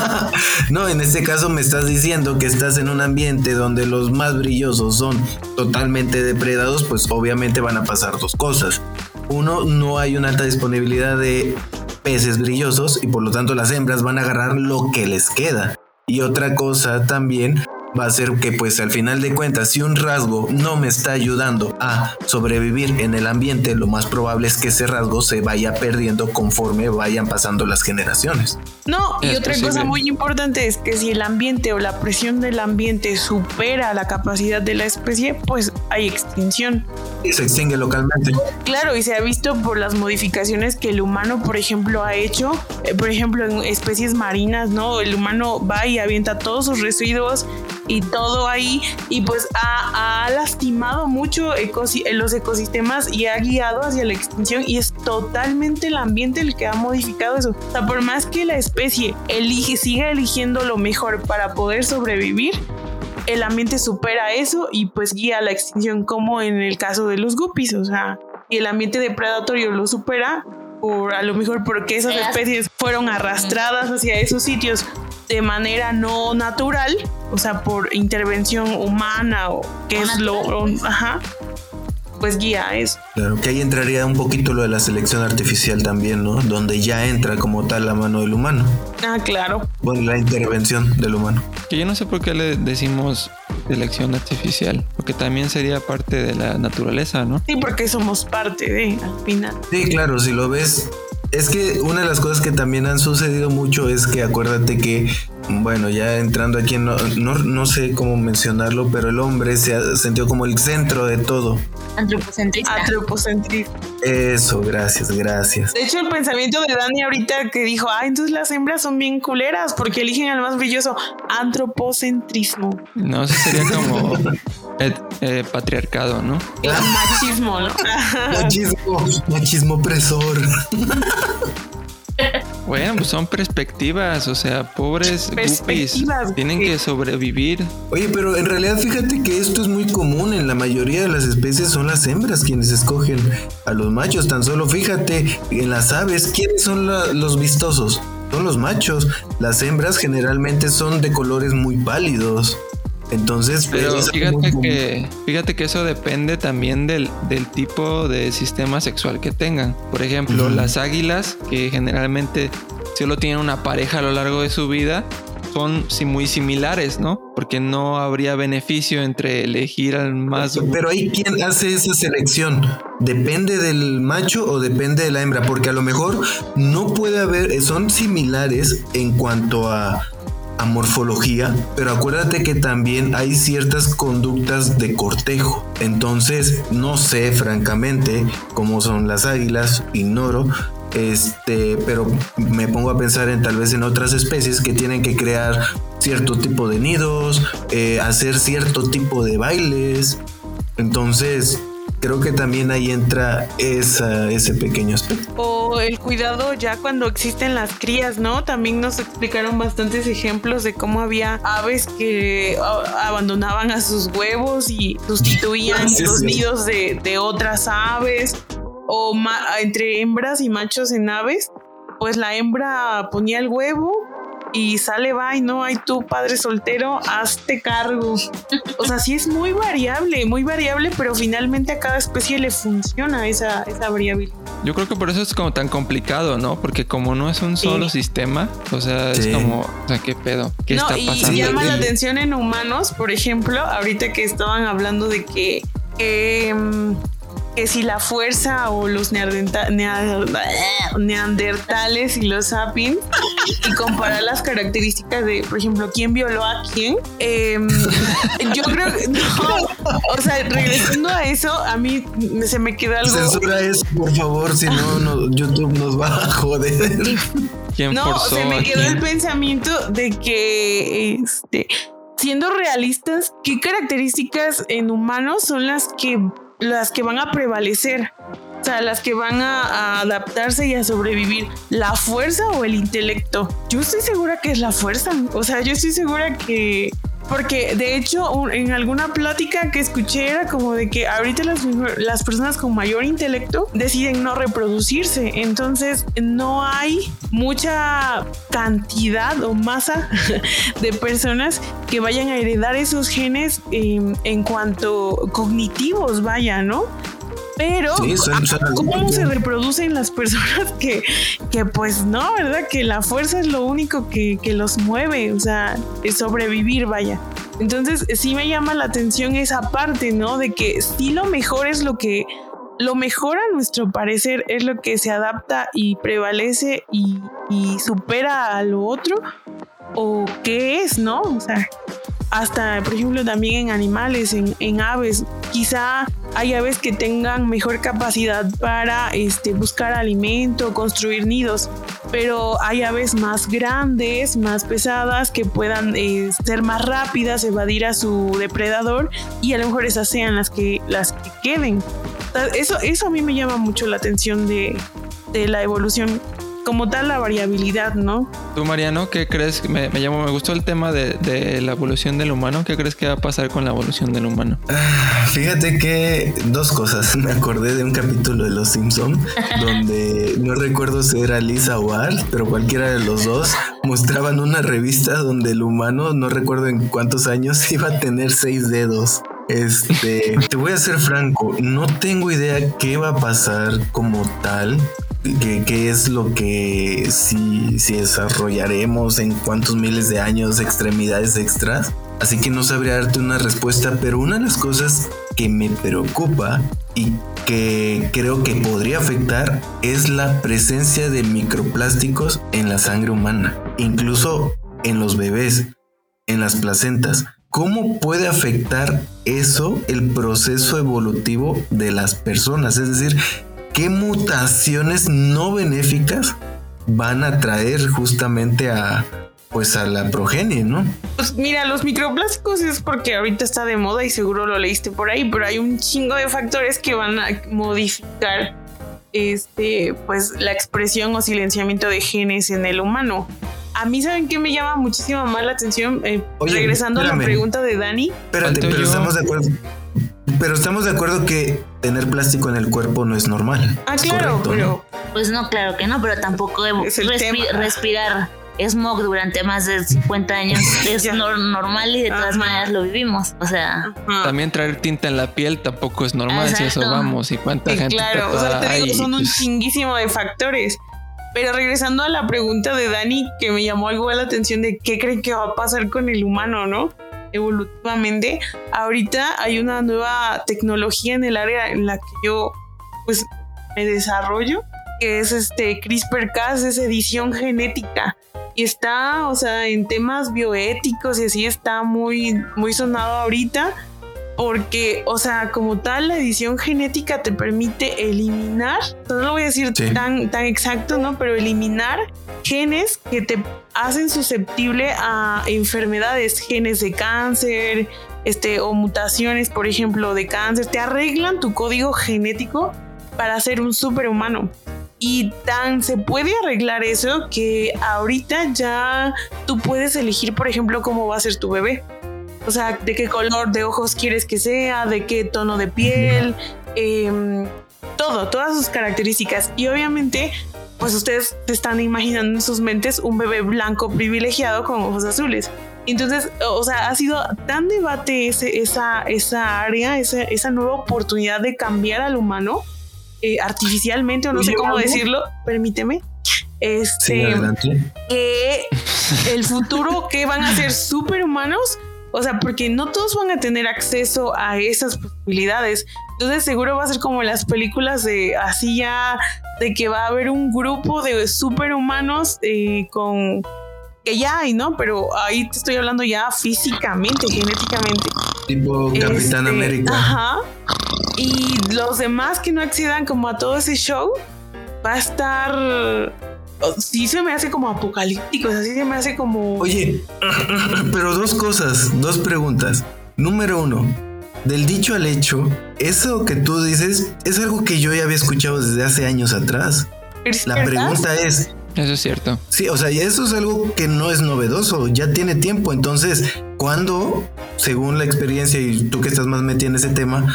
Speaker 1: *laughs* no, en este caso me estás diciendo que estás en un ambiente donde los más brillosos son totalmente depredados, pues obviamente van a pasar dos cosas. Uno, no hay una alta disponibilidad de peces brillosos y por lo tanto las hembras van a agarrar lo que les queda. Y otra cosa también va a ser que pues al final de cuentas si un rasgo no me está ayudando a sobrevivir en el ambiente, lo más probable es que ese rasgo se vaya perdiendo conforme vayan pasando las generaciones.
Speaker 2: No, y
Speaker 4: Es
Speaker 2: otra
Speaker 4: posible.
Speaker 2: cosa muy importante es que si el ambiente o la presión del ambiente supera la capacidad de la especie, pues hay extinción.
Speaker 1: Y se extingue localmente.
Speaker 2: Claro, y se ha visto por las modificaciones que el humano, por ejemplo, ha hecho. Eh, por ejemplo, en especies marinas, ¿no? El humano va y avienta todos sus residuos y todo ahí y pues ha, ha lastimado mucho eh, los ecosistemas y ha guiado hacia la extinción y es totalmente el ambiente el que ha modificado eso. O sea, por más que la especie elige, siga eligiendo lo mejor para poder sobrevivir, el ambiente supera eso y pues guía a la extinción como en el caso de los guppies, o sea, y el ambiente depredatorio lo supera por a lo mejor porque esas especies fueron arrastradas hacia esos sitios de manera no natural, o sea, por intervención humana o que es lo,
Speaker 3: pues.
Speaker 2: ajá, pues guía a eso.
Speaker 1: Claro, que ahí entraría un poquito lo de la selección artificial también, ¿no? Donde ya entra como tal la mano del humano.
Speaker 2: Ah, claro.
Speaker 1: Bueno, la intervención del humano.
Speaker 4: Que yo no sé por qué le decimos selección artificial, porque también sería parte de la naturaleza, ¿no?
Speaker 2: Sí, porque somos parte de, al final.
Speaker 1: Sí, claro, si lo ves. Es que una de las cosas que también han sucedido mucho es que acuérdate que, bueno, ya entrando aquí, en- no, no, no sé cómo mencionarlo, pero el hombre se ha sentido como el centro de todo.
Speaker 3: Antropocentrista.
Speaker 2: Antropocentrismo.
Speaker 1: Eso, gracias, gracias.
Speaker 2: De hecho, el pensamiento de Dani ahorita que dijo, ah, entonces las hembras son bien culeras porque eligen al más brilloso. Antropocentrismo.
Speaker 4: No, eso sería como eh, eh, patriarcado, ¿no?
Speaker 2: El machismo, ¿no?
Speaker 1: Machismo, machismo opresor.
Speaker 4: Bueno, pues son perspectivas, o sea, pobres guppies
Speaker 2: Perspectivas,
Speaker 4: tienen que sobrevivir.
Speaker 1: Oye, pero en realidad fíjate que esto es muy común en la mayoría de las especies son las hembras quienes escogen a los machos. Tan solo fíjate en las aves, ¿quiénes son la- los vistosos? Son los machos. Las hembras generalmente son de colores muy pálidos. Entonces,
Speaker 4: Pero
Speaker 1: es algo muy
Speaker 4: fíjate que, fíjate que eso depende también del, del tipo de sistema sexual que tengan. Por ejemplo, las águilas, que generalmente solo tienen una pareja a lo largo de su vida, son muy similares, ¿no? Porque no habría beneficio entre elegir al más...
Speaker 1: Pero ahí, ¿quién hace esa selección? ¿Depende del macho o depende de la hembra? Porque a lo mejor no puede haber, son similares en cuanto a, a morfología, pero acuérdate que también hay ciertas conductas de cortejo. Entonces, no sé francamente cómo son las águilas, ignoro. Este, pero me pongo a pensar en tal vez en otras especies que tienen que crear cierto tipo de nidos, eh, hacer cierto tipo de bailes. Entonces, creo que también ahí entra esa, ese pequeño aspecto.
Speaker 2: O el cuidado ya cuando existen las crías, ¿no? También nos explicaron bastantes ejemplos de cómo había aves que a- abandonaban a sus huevos y sustituían
Speaker 1: Sí,
Speaker 2: los
Speaker 1: sí.
Speaker 2: nidos de, de otras aves. O entre hembras y machos en aves, pues la hembra ponía el huevo y sale, va, y no hay tú, padre soltero, hazte cargo. O sea, sí es muy variable, muy variable, pero finalmente a cada especie le funciona esa, esa variabilidad.
Speaker 4: Yo creo que por eso es como tan complicado, ¿no? Porque como no es un solo sistema, o sea,
Speaker 1: Sí.
Speaker 4: es como, o sea, ¿qué pedo? ¿Qué
Speaker 2: no,
Speaker 4: está
Speaker 2: y
Speaker 4: pasando?
Speaker 2: llama la atención en humanos, por ejemplo, ahorita que estaban hablando de que, que, mm, que si la fuerza o los neanderta- nea- neandertales y los sapiens y comparar las características de, por ejemplo, quién violó a quién. em, yo creo que no, o sea, regresando a eso, a mí se me queda algo.
Speaker 1: Censura eso, por favor, si no, no, YouTube nos va a joder.
Speaker 4: ¿Quién
Speaker 2: No,
Speaker 4: forzó
Speaker 2: se me quedó
Speaker 4: quién?
Speaker 2: el pensamiento de que, este, siendo realistas, ¿qué características en humanos son las que, las que van a prevalecer? O sea, las que van a, adaptarse y a sobrevivir. ¿La fuerza o el intelecto? Yo estoy segura que es la fuerza. O sea, yo estoy segura que... Porque de hecho en alguna plática que escuché era como de que ahorita las, las personas con mayor intelecto deciden no reproducirse. Entonces no hay mucha cantidad o masa *laughs* de personas que vayan a heredar esos genes eh, en cuanto cognitivos, vaya, ¿no? Pero
Speaker 1: Sí, son- son algo
Speaker 2: ¿cómo se reproducen las personas que, que pues no, ¿verdad? Que la fuerza es lo único que, que los mueve, o sea, es sobrevivir, vaya. Entonces sí me llama la atención esa parte, ¿no? De que sí lo mejor es lo que, lo mejor a nuestro parecer es lo que se adapta y prevalece y, y supera a lo otro, o qué es, ¿no? O sea, hasta, por ejemplo, también en animales, en, en aves. Quizá hay aves que tengan mejor capacidad para este, buscar alimento, construir nidos, pero hay aves más grandes, más pesadas, que puedan eh, ser más rápidas, evadir a su depredador y a lo mejor esas sean las que, las que queden. Eso, eso a mí me llama mucho la atención de, de la evolución, como tal la variabilidad, ¿no?
Speaker 4: Tú, Mariano, ¿qué crees? Me, me llamó, me gustó el tema de, de la evolución del humano. ¿Qué crees que va a pasar con la evolución del humano?
Speaker 1: Ah, Fíjate que dos cosas. *laughs* Me acordé de un capítulo de Los Simpson *laughs* donde no recuerdo si era Lisa o Art, pero cualquiera de los dos mostraban una revista donde el humano, no recuerdo en cuántos años, *laughs* iba a tener seis dedos. Este, te voy a ser franco, no tengo idea qué va a pasar como tal. ¿Qué, es lo que si, si desarrollaremos en cuántos miles de años extremidades extras? Así que no sabría darte una respuesta, pero una de las cosas que me preocupa y que creo que podría afectar es la presencia de microplásticos en la sangre humana, incluso en los bebés, en las placentas. ¿Cómo puede afectar eso el proceso evolutivo de las personas? Es decir, ¿qué mutaciones no benéficas van a traer justamente a pues a la progenie, ¿no?
Speaker 2: Pues mira, los microplásticos es porque ahorita está de moda y seguro lo leíste por ahí, pero hay un chingo de factores que van a modificar este, pues la expresión o silenciamiento de genes en el humano. A mí, ¿saben qué me llama muchísimo más la atención? Eh,
Speaker 1: Oye,
Speaker 2: regresando a la pregunta de Dani.
Speaker 1: Espérate, pero
Speaker 4: yo.
Speaker 1: estamos de acuerdo. Pero estamos de acuerdo que tener plástico en el cuerpo no es normal.
Speaker 2: Ah,
Speaker 1: Es
Speaker 2: claro,
Speaker 1: correcto,
Speaker 2: pero
Speaker 1: ¿no?
Speaker 3: Pues no, claro que no, pero tampoco
Speaker 2: Es el
Speaker 3: respi-
Speaker 2: tema.
Speaker 3: respirar smog durante más de 50 años *laughs* es normal y de todas
Speaker 2: Ajá.
Speaker 3: maneras lo vivimos. O sea.
Speaker 4: También traer tinta en la piel tampoco es normal, si eso
Speaker 3: Exacto.
Speaker 4: vamos. ¿Y cuánta
Speaker 2: Sí,
Speaker 4: gente
Speaker 2: claro, o sea, te digo,
Speaker 4: hay?
Speaker 2: son un chinguísimo de factores. Pero regresando a la pregunta de Dani, que me llamó algo la atención de qué creen que va a pasar con el humano, ¿no? Evolutivamente. Ahorita hay una nueva tecnología en el área en la que yo, pues, me desarrollo, que es este CRISPR-Cas, es edición genética. Y está, o sea, en temas bioéticos y así está muy, muy sonado ahorita porque, o sea, como tal, la edición genética te permite eliminar, no lo voy a decir
Speaker 1: Sí.
Speaker 2: tan, tan exacto, ¿no? Pero eliminar genes que te hacen susceptible a enfermedades, genes de cáncer, este, o mutaciones, por ejemplo, de cáncer, te arreglan tu código genético para ser un superhumano. Y tan se puede arreglar eso que ahorita ya tú puedes elegir, por ejemplo, cómo va a ser tu bebé. O sea, de qué color de ojos quieres que sea, de qué tono de piel, em, todo, todas sus características. Y obviamente, pues ustedes se están imaginando en sus mentes un bebé blanco privilegiado con ojos azules. Entonces, o sea, ha sido tan debate ese, esa, esa área, esa, esa nueva oportunidad de cambiar al humano eh, artificialmente, o no sé cómo decirlo, permíteme.
Speaker 1: Sí,
Speaker 2: Este,
Speaker 1: adelante.
Speaker 2: que el futuro que van a ser superhumanos, o sea, porque no todos van a tener acceso a esas posibilidades. Entonces seguro va a ser como las películas de así ya, de que va a haber un grupo de superhumanos eh, con que ya hay, ¿no? Pero ahí te estoy hablando ya físicamente, genéticamente.
Speaker 1: Tipo Capitán
Speaker 2: Este,
Speaker 1: América.
Speaker 2: Ajá. Y los demás que no accedan como a todo ese show, va a estar. oh, Sí se me hace como apocalíptico, o sea, sí se me hace como.
Speaker 1: Oye, *clears throat* pero dos cosas, dos preguntas. Número uno, del dicho al hecho, eso que tú dices es algo que yo ya había escuchado desde hace años atrás. La
Speaker 2: ¿verdad?
Speaker 1: pregunta es,
Speaker 4: Eso es cierto.
Speaker 1: sí, o sea, y eso es algo que no es novedoso, ya tiene tiempo. Entonces, ¿cuándo, según la experiencia y tú que estás más metida en ese tema,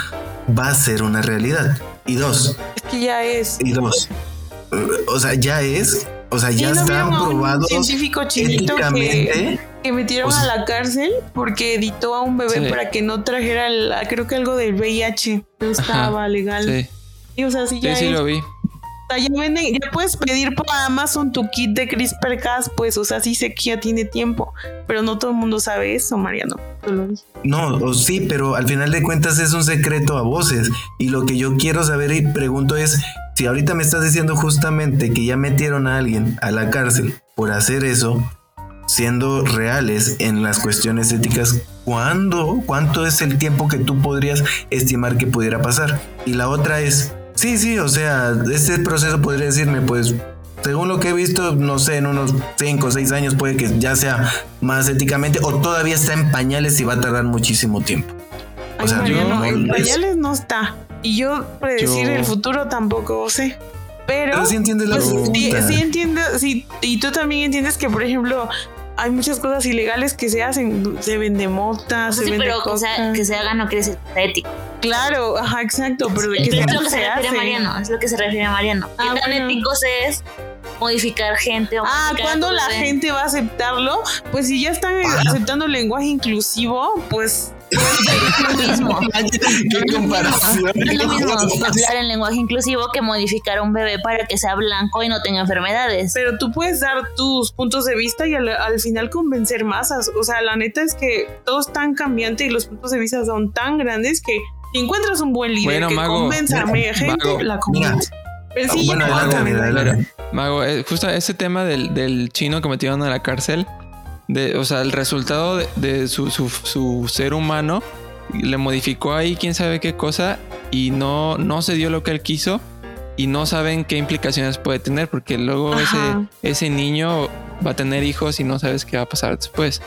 Speaker 1: va a ser una realidad? Y dos,
Speaker 2: Es que ya es.
Speaker 1: y dos, o sea, ya es, o sea,
Speaker 2: Sí,
Speaker 1: ya
Speaker 2: ¿no
Speaker 1: están probados
Speaker 2: científico que,
Speaker 1: éticamente.
Speaker 2: Que metieron
Speaker 1: O sea-
Speaker 2: a la cárcel porque editó a un bebé
Speaker 4: Sí.
Speaker 2: para que no trajera, el- creo que algo del VIH. No estaba legal.
Speaker 4: Sí,
Speaker 2: Sí, o sea, sí, ya
Speaker 4: sí
Speaker 2: es.
Speaker 4: lo vi.
Speaker 2: O sea, ya venden, ya puedes pedir por Amazon tu kit de CRISPR-Cas, pues, o sea, sí sé que ya tiene tiempo, pero no todo el mundo sabe eso, Mariano. Te lo dije.
Speaker 1: No, o sí, pero al final de cuentas es un secreto a voces. Y lo que yo quiero saber y pregunto es, si ahorita me estás diciendo justamente que ya metieron a alguien a la cárcel por hacer eso, siendo reales en las cuestiones éticas, ¿cuándo? ¿Cuánto es el tiempo que tú podrías estimar que pudiera pasar? Y la otra es, sí, sí, o sea, este proceso podría decirme, pues, según lo que he visto, no sé, en unos 5 o 6 años puede que ya sea más éticamente o todavía está en pañales y va a tardar muchísimo tiempo. O
Speaker 2: Ay,
Speaker 1: sea,
Speaker 2: Mariano,
Speaker 1: yo-
Speaker 2: en
Speaker 1: es-
Speaker 2: pañales no está. Y yo predecir
Speaker 4: Yo-
Speaker 2: el futuro tampoco sé. Pero,
Speaker 1: Pero sí entiendes la
Speaker 2: pues, sí,
Speaker 1: pregunta.
Speaker 2: sí entiendo, sí, y tú también entiendes que, por ejemplo, hay muchas cosas ilegales que se hacen, se vende mota, se
Speaker 3: sí,
Speaker 2: vende
Speaker 3: pero que, sea,
Speaker 2: coca.
Speaker 3: que se haga no quiere decir que sea ético.
Speaker 2: Claro, ajá, exacto, pero
Speaker 3: Es,
Speaker 2: que se,
Speaker 3: es lo que se,
Speaker 2: se
Speaker 3: refiere
Speaker 2: hace.
Speaker 3: Mariano, es lo que se refiere a Mariano. ¿Qué
Speaker 2: Ah,
Speaker 3: tan
Speaker 2: bueno.
Speaker 3: éticos es modificar gente o
Speaker 2: Ah,
Speaker 3: modificar
Speaker 2: ¿cuándo
Speaker 3: a tu
Speaker 2: la gente va a aceptarlo? Pues si ya están aceptando el lenguaje inclusivo, pues *laughs*
Speaker 3: Es lo mismo.
Speaker 1: ¿Qué comparación?
Speaker 3: No es lo mismo hablar en lenguaje inclusivo que modificar a un bebé para que sea blanco y no tenga enfermedades.
Speaker 2: pero tú puedes dar tus puntos de vista y al, al final convencer masas. O sea, la neta es que todo es tan cambiante y los puntos de vista son tan grandes que si encuentras un buen líder
Speaker 4: Bueno,
Speaker 2: que
Speaker 4: Mago,
Speaker 2: convenza a gente,
Speaker 4: Mago,
Speaker 2: la convence. Pero sí,
Speaker 1: bueno.
Speaker 4: Mago, eh, justo ese tema del, del chino que metieron a la cárcel, de, o sea, el resultado de, de su, su- su ser humano le modificó ahí quién sabe qué cosa y no, no se dio lo que él quiso y no saben qué implicaciones puede tener, porque luego ese,
Speaker 2: Ajá.
Speaker 4: ese niño va a tener hijos y no sabes qué va a pasar después.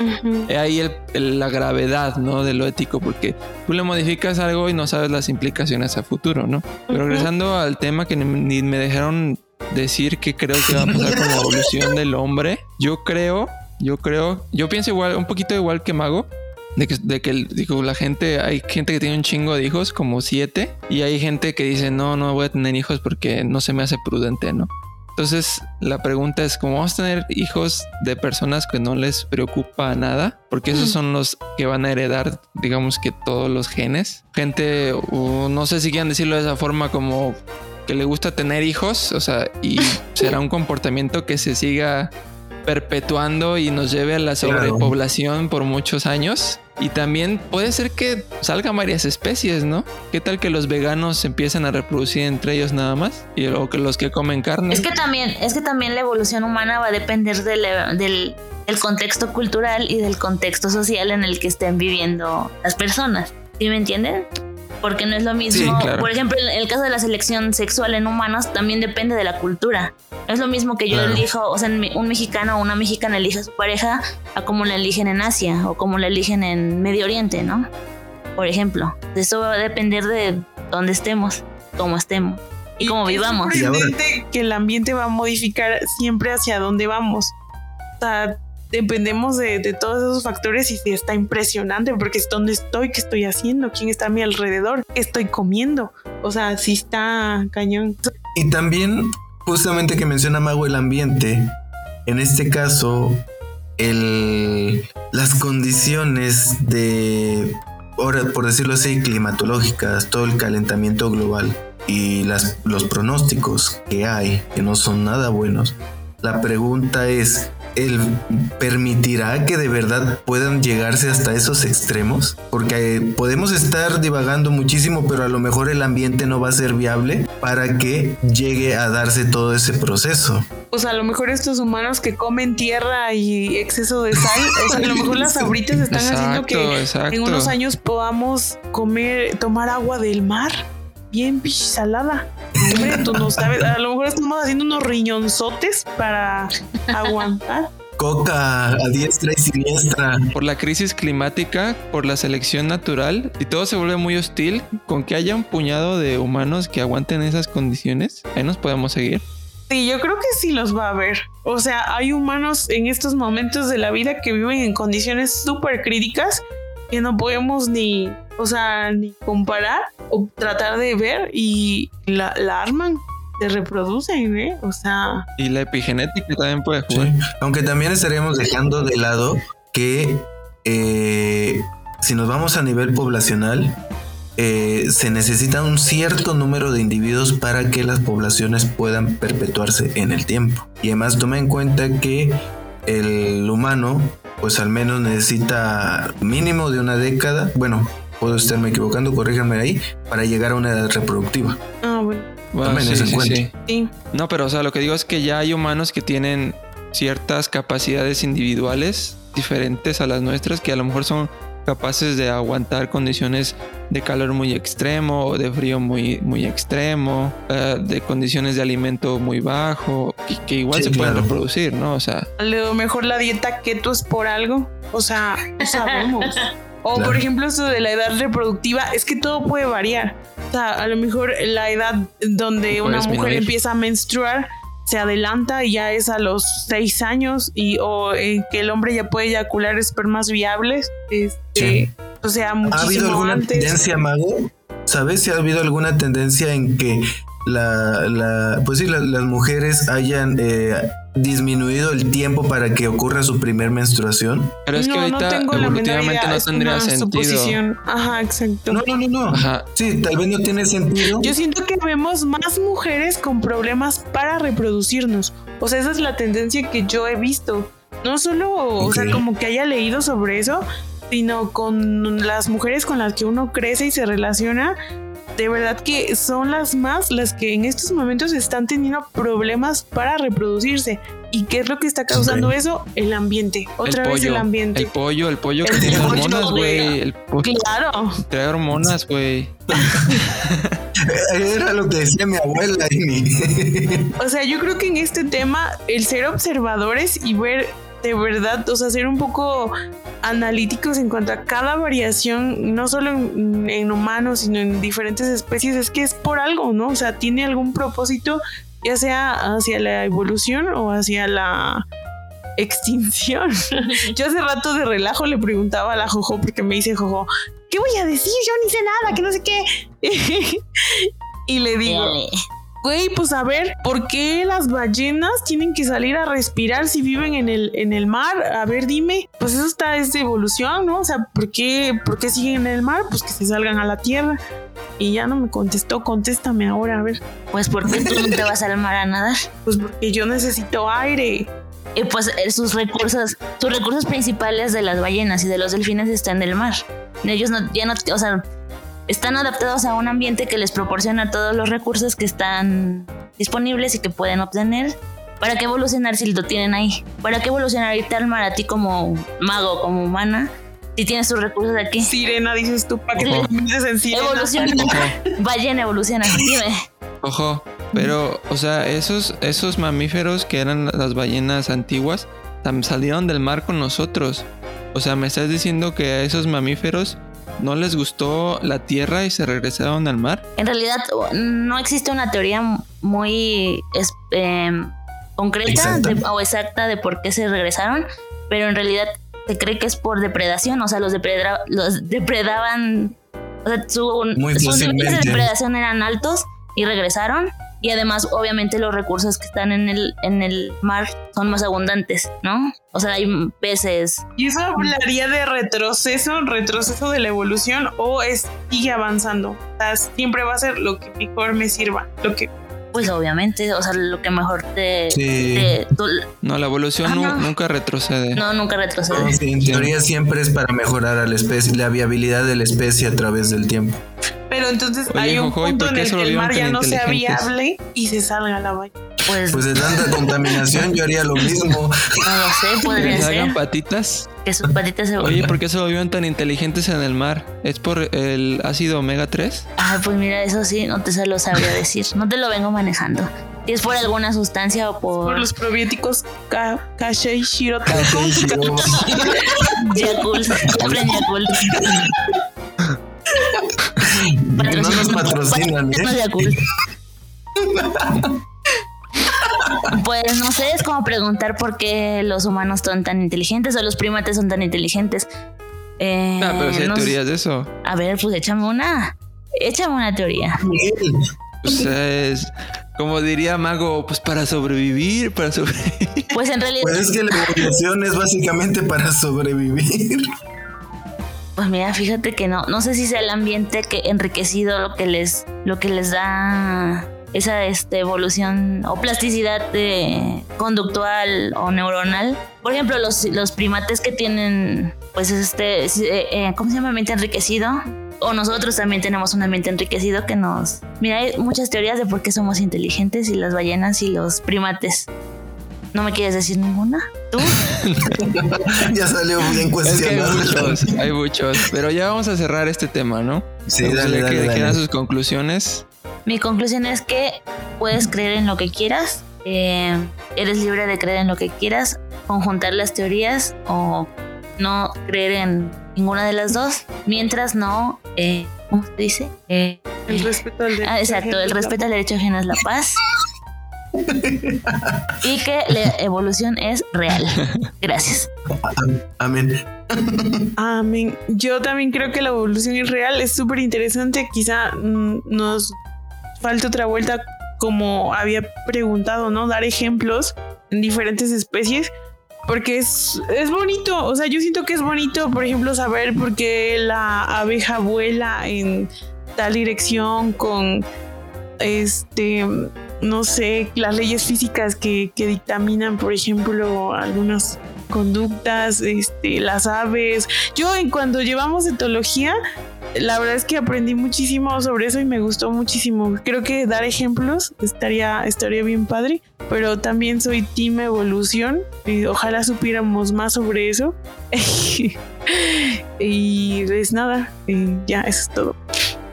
Speaker 4: Ahí el- el- la gravedad, ¿no? De lo ético, porque tú le modificas algo y no sabes las implicaciones a futuro, ¿no? Pero regresando al tema que ni, ni me dejaron decir qué creo que va a pasar con la evolución del hombre, yo creo, yo creo, yo pienso igual, un poquito igual que Mago. De que, de que digo, la gente, hay gente que tiene un chingo de hijos, como siete, y hay gente que dice, no, no voy a tener hijos porque no se me hace prudente, ¿no? Entonces, la pregunta es, ¿cómo vamos a tener hijos de personas que no les preocupa nada? Porque esos
Speaker 2: Mm.
Speaker 4: son los que van a heredar, digamos que todos los genes. Gente, o no sé si quieran decirlo de esa forma, como que le gusta tener hijos, o sea, y *laughs* será un comportamiento que se siga perpetuando y nos lleve a la
Speaker 1: Claro.
Speaker 4: sobrepoblación por muchos años. Y también puede ser que salgan varias especies, ¿no? ¿Qué tal que los veganos empiezan a reproducir entre ellos nada más? Y o que los que comen carne.
Speaker 3: Es que también, es que también la evolución humana va a depender del, del, del contexto cultural y del contexto social en el que estén viviendo las personas. ¿Sí me entienden? Porque no es lo mismo.
Speaker 4: claro.
Speaker 3: Por ejemplo, en el caso de la selección sexual en humanos también depende de la cultura. No es lo mismo que yo
Speaker 1: Claro.
Speaker 3: elijo, o sea, me- un mexicano o una mexicana elija a su pareja a como la eligen en Asia o como la eligen en Medio Oriente, ¿no? Por ejemplo. Eso va a depender de dónde estemos, cómo estemos y cómo
Speaker 2: es
Speaker 3: vivamos.
Speaker 1: Ahora-
Speaker 2: sorprendente que el ambiente va a modificar siempre hacia dónde vamos. O sea, dependemos de, todos esos factores y está impresionante porque es dónde estoy, qué estoy haciendo, quién está a mi alrededor, qué estoy comiendo. O sea, sí está cañón.
Speaker 1: Y también, justamente que menciona Mago el ambiente, en este caso, el, las condiciones de, por decirlo así, climatológicas, todo el calentamiento global y las, los pronósticos que hay, que no son nada buenos. La pregunta es, ¿él permitirá que de verdad puedan llegarse hasta esos extremos? Porque eh, podemos estar divagando muchísimo, pero a lo mejor el ambiente no va a ser viable para que llegue a darse todo ese proceso.
Speaker 2: O sea, a lo mejor estos humanos que comen tierra y exceso de sal, o sea, a lo mejor las *laughs* abritas están haciendo que
Speaker 4: exacto.
Speaker 2: en unos años podamos comer, tomar agua del mar bien salada. Hombre, tú no sabes, a lo mejor estamos haciendo unos riñonzotes para aguantar.
Speaker 1: Coca a diestra y siniestra.
Speaker 4: Por la crisis climática, por la selección natural, y todo se vuelve muy hostil, con que haya un puñado de humanos que aguanten esas condiciones, ahí nos podemos seguir.
Speaker 2: Sí, yo creo que sí los va a ver. O sea, hay humanos en estos momentos de la vida que viven en condiciones súper críticas que no podemos ni, o sea, ni comparar o tratar de ver y la, la arman, se reproducen, ¿eh? O sea,
Speaker 4: Y la epigenética también puede
Speaker 1: Sí.
Speaker 4: jugar.
Speaker 1: Aunque también estaríamos dejando de lado que eh, si nos vamos a nivel poblacional, eh, se necesita un cierto número de individuos para que las poblaciones puedan perpetuarse en el tiempo. Y además toma en cuenta que el humano, pues al menos necesita mínimo de una década, bueno, puedo estarme equivocando, corríjanme ahí, para llegar a una edad reproductiva.
Speaker 2: ah, bueno,
Speaker 4: Bueno,
Speaker 2: sí.
Speaker 4: No, pero o sea, lo que digo es que ya hay humanos que tienen ciertas capacidades individuales diferentes a las nuestras que a lo mejor son capaces de aguantar condiciones de calor muy extremo o de frío muy, muy extremo, eh, de condiciones de alimento muy bajo, que igual
Speaker 1: Sí,
Speaker 4: se pueden
Speaker 1: claro.
Speaker 4: reproducir, ¿no? O sea,
Speaker 2: A lo mejor la dieta keto es por algo. O sea, no sabemos. *laughs* O
Speaker 1: Claro.
Speaker 2: por ejemplo, esto de la edad reproductiva, es que todo puede variar. O sea, a lo mejor la edad donde una mujer
Speaker 4: disminuir.
Speaker 2: empieza a menstruar se adelanta y ya es a los seis años y o eh, que el hombre ya puede eyacular espermas viables. Este,
Speaker 1: Sí.
Speaker 2: O sea,
Speaker 1: ¿Ha
Speaker 2: muchísimo
Speaker 1: habido alguna
Speaker 2: antes.
Speaker 1: tendencia, Mago? ¿Sabes si ha habido alguna tendencia en que la, la pues sí, la- las mujeres hayan eh, disminuido el tiempo para que ocurra su primer menstruación?
Speaker 4: pero es que
Speaker 2: no, no
Speaker 4: ahorita
Speaker 2: tengo la menor
Speaker 4: evolutivamente no tendría sentido.
Speaker 2: suposición. Ajá, exacto.
Speaker 1: No, no, no, no.
Speaker 4: Ajá.
Speaker 1: Sí, tal vez no tiene sentido.
Speaker 2: Yo siento que vemos más mujeres con problemas para reproducirnos. O sea, esa es la tendencia que yo he visto. No solo, o sea, como que haya leído sobre eso, sino con las mujeres con las que uno crece y se relaciona. De verdad que son las más las que en estos momentos están teniendo problemas para reproducirse. ¿Y qué es lo que está causando eso? El ambiente. Otra vez el ambiente.
Speaker 4: El pollo, el pollo que tiene hormonas, güey.
Speaker 2: Claro.
Speaker 4: Trae hormonas, güey. *laughs*
Speaker 1: Era lo que decía mi abuela.
Speaker 2: o sea, yo creo que en este tema, el ser observadores y ver de verdad, o sea, ser un poco analíticos en cuanto a cada variación, no solo en, humanos, sino en diferentes especies, es que es por algo, ¿no? O sea, tiene algún propósito, ya sea hacia la evolución o hacia la extinción. *laughs* Yo hace rato de relajo le preguntaba a la Jojo, porque me dice Jojo, ¿qué voy a decir? Yo ni sé nada, que no sé qué. *laughs* y le digo, güey, pues a ver, ¿por qué las ballenas tienen que salir a respirar si viven en el, en el mar? A ver, dime, pues eso está, es de evolución, ¿no? O sea, ¿por qué, ¿por qué siguen en el mar? Pues que se salgan a la tierra. Y ya no me contestó, contéstame ahora, a ver.
Speaker 3: Pues porque tú no te vas al mar a nadar.
Speaker 2: Pues porque yo necesito aire.
Speaker 3: Y pues eh, sus recursos, sus recursos principales de las ballenas y de los delfines están en el mar. Ellos no, ya no, o sea, están adaptados a un ambiente que les proporciona todos los recursos que están disponibles y que pueden obtener. ¿Para qué evolucionar si lo tienen ahí? ¿Para qué evolucionar ahorita al mar a ti como mago, como humana? Si tienes sus recursos aquí.
Speaker 2: Sirena, dices tú, ¿para qué le metes en sirena?
Speaker 3: Evoluciona. Ballena evoluciona. Dime.
Speaker 4: Ojo, pero, o sea, esos, esos mamíferos que eran las ballenas antiguas, salieron del mar con nosotros. O sea, me estás diciendo que a esos mamíferos no les gustó la tierra y se regresaron al mar?
Speaker 3: En realidad no existe una teoría muy em, concreta o exacta de por qué se regresaron, pero en realidad se cree que es por depredación, o sea, los, los depredaban, o sea, su, sus niveles de depredación eran altos y regresaron y además obviamente los recursos que están en el, en el mar son más abundantes, ¿no? O sea, hay peces.
Speaker 2: ¿Y eso hablaría de retroceso, retroceso de la evolución o sigue avanzando? O sea, siempre va a ser lo que mejor me sirva, lo que
Speaker 3: pues obviamente, o sea, lo que mejor te...
Speaker 4: no, la evolución nunca retrocede.
Speaker 3: No, nunca retrocede.
Speaker 1: en teoría siempre es para mejorar a la especie, la viabilidad de la especie a través del tiempo.
Speaker 2: Pero entonces hay un punto en el que el mar ya no sea viable y se salga la valla.
Speaker 1: Pues, pues de tanta *laughs* contaminación yo haría lo mismo. No lo
Speaker 3: sé, *laughs* podría
Speaker 4: que
Speaker 3: ser.
Speaker 4: hagan patitas.
Speaker 3: Que sus patitas se
Speaker 4: Oye, ¿por qué se volvieron tan inteligentes en el mar? ¿Es por el ácido omega 3?
Speaker 3: Ah, pues mira, eso sí, no te se lo sabría *laughs* decir. No te lo vengo manejando. Si es por alguna sustancia o por.
Speaker 2: Por los probióticos Kashei Shirota.
Speaker 3: Yakult. Compren Yakult.
Speaker 1: no nos patrocinan, ¿eh?
Speaker 3: Pues no sé, es como preguntar por qué los humanos son tan inteligentes o los primates son tan inteligentes.
Speaker 4: Eh, ah, pero si hay teorías de eso.
Speaker 3: A ver, pues échame una. Échame una teoría.
Speaker 4: Pues es, como diría Mago, pues para sobrevivir, para sobrevivir.
Speaker 3: Pues en realidad.
Speaker 1: Pues es que la evolución es básicamente para sobrevivir.
Speaker 3: Pues mira, fíjate que no, no sé si sea el ambiente que enriquecido lo que les, lo que les da esa este, evolución o plasticidad de, conductual o neuronal. Por ejemplo, los, los primates que tienen, pues, este, eh, eh, ¿cómo se llama? Ambiente enriquecido. O nosotros también tenemos un ambiente enriquecido que nos... Mira, hay muchas teorías de por qué somos inteligentes y las ballenas y los primates. ¿No me quieres decir ninguna? ¿Tú? *laughs*
Speaker 1: ya salió bien cuestionado.
Speaker 4: hay, muchos, hay muchos, pero ya vamos a cerrar este tema, ¿no?
Speaker 1: Sí, dale, dale,
Speaker 4: que sus conclusiones.
Speaker 3: Mi conclusión es que puedes creer en lo que quieras, eh, eres libre de creer en lo que quieras, conjuntar las teorías o no creer en ninguna de las dos, mientras no, eh, ¿cómo se dice?
Speaker 2: Eh, el respeto al derecho.
Speaker 3: Ah, exacto, el respeto al derecho ajeno es la paz. *laughs* y que la evolución es real. Gracias.
Speaker 1: Amén.
Speaker 2: Amén. Yo también creo que la evolución es real, es súper interesante. Quizá mm, nos falta otra vuelta, como había preguntado, ¿no? Dar ejemplos en diferentes especies. Porque es, es bonito, o sea, yo siento que es bonito, por ejemplo, saber por qué la abeja vuela en tal dirección con este no sé, las leyes físicas que, dictaminan, por ejemplo, algunas conductas, este, las aves. Yo en cuando llevamos etología, la verdad es que aprendí muchísimo sobre eso y me gustó muchísimo. Creo que dar ejemplos estaría, estaría bien padre, pero también soy team evolución y ojalá supiéramos más sobre eso. *laughs* y pues nada, y ya, eso es todo.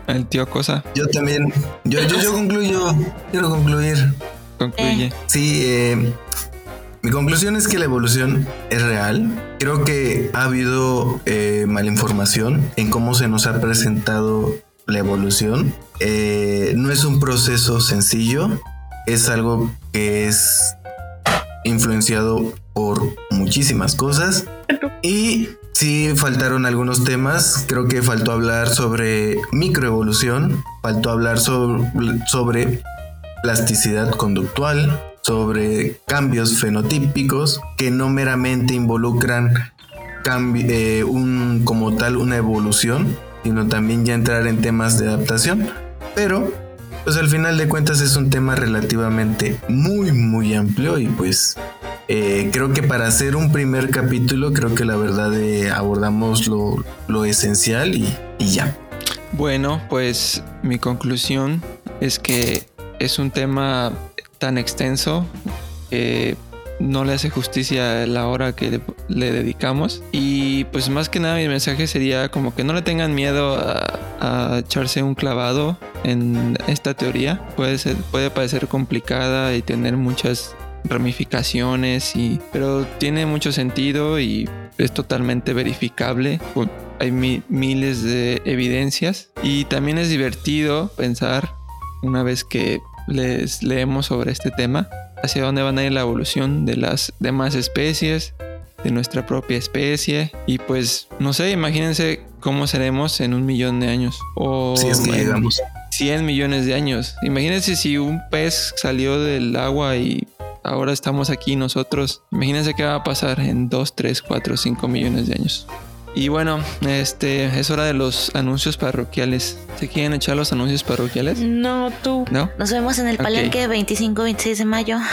Speaker 4: El tío Cosa
Speaker 1: Yo también, yo, yo, yo concluyo, quiero concluir.
Speaker 4: concluye.
Speaker 1: Sí, eh, mi conclusión es que la evolución es real. Creo que ha habido eh, malinformación en cómo se nos ha presentado la evolución. Eh, no es un proceso sencillo, es algo que es influenciado por muchísimas cosas. Y sí faltaron algunos temas. Creo que faltó hablar sobre microevolución, faltó hablar sobre, sobre plasticidad conductual, sobre cambios fenotípicos que no meramente involucran eh, un, como tal una evolución, sino también ya entrar en temas de adaptación. Pero, pues al final de cuentas es un tema relativamente muy, muy amplio y pues eh, creo que para hacer un primer capítulo, creo que la verdad eh, abordamos lo, lo esencial y, y ya.
Speaker 4: Bueno, pues mi conclusión es que es un tema tan extenso que no le hace justicia la hora que le, dedicamos. Y pues más que nada mi mensaje sería como que no le tengan miedo a, echarse un clavado en esta teoría. Puede, ser, puede parecer complicada y tener muchas ramificaciones, y, pero tiene mucho sentido y es totalmente verificable. Hay mi- miles de evidencias y también es divertido pensar una vez que les leemos sobre este tema hacia dónde van a ir la evolución de las demás especies, de nuestra propia especie y pues no sé, imagínense cómo seremos en un millón de años o
Speaker 1: Si es que llegamos.
Speaker 4: 100 millones de años. Imagínense si un pez salió del agua y ahora estamos aquí nosotros. Imagínense qué va a pasar en 2, 3, 4, 5 millones de años. Y bueno, este es hora de los anuncios parroquiales. ¿Se quieren echar los anuncios parroquiales?
Speaker 2: No, tú.
Speaker 4: ¿No?
Speaker 3: Nos vemos en el palenque 25-26 de mayo. *laughs*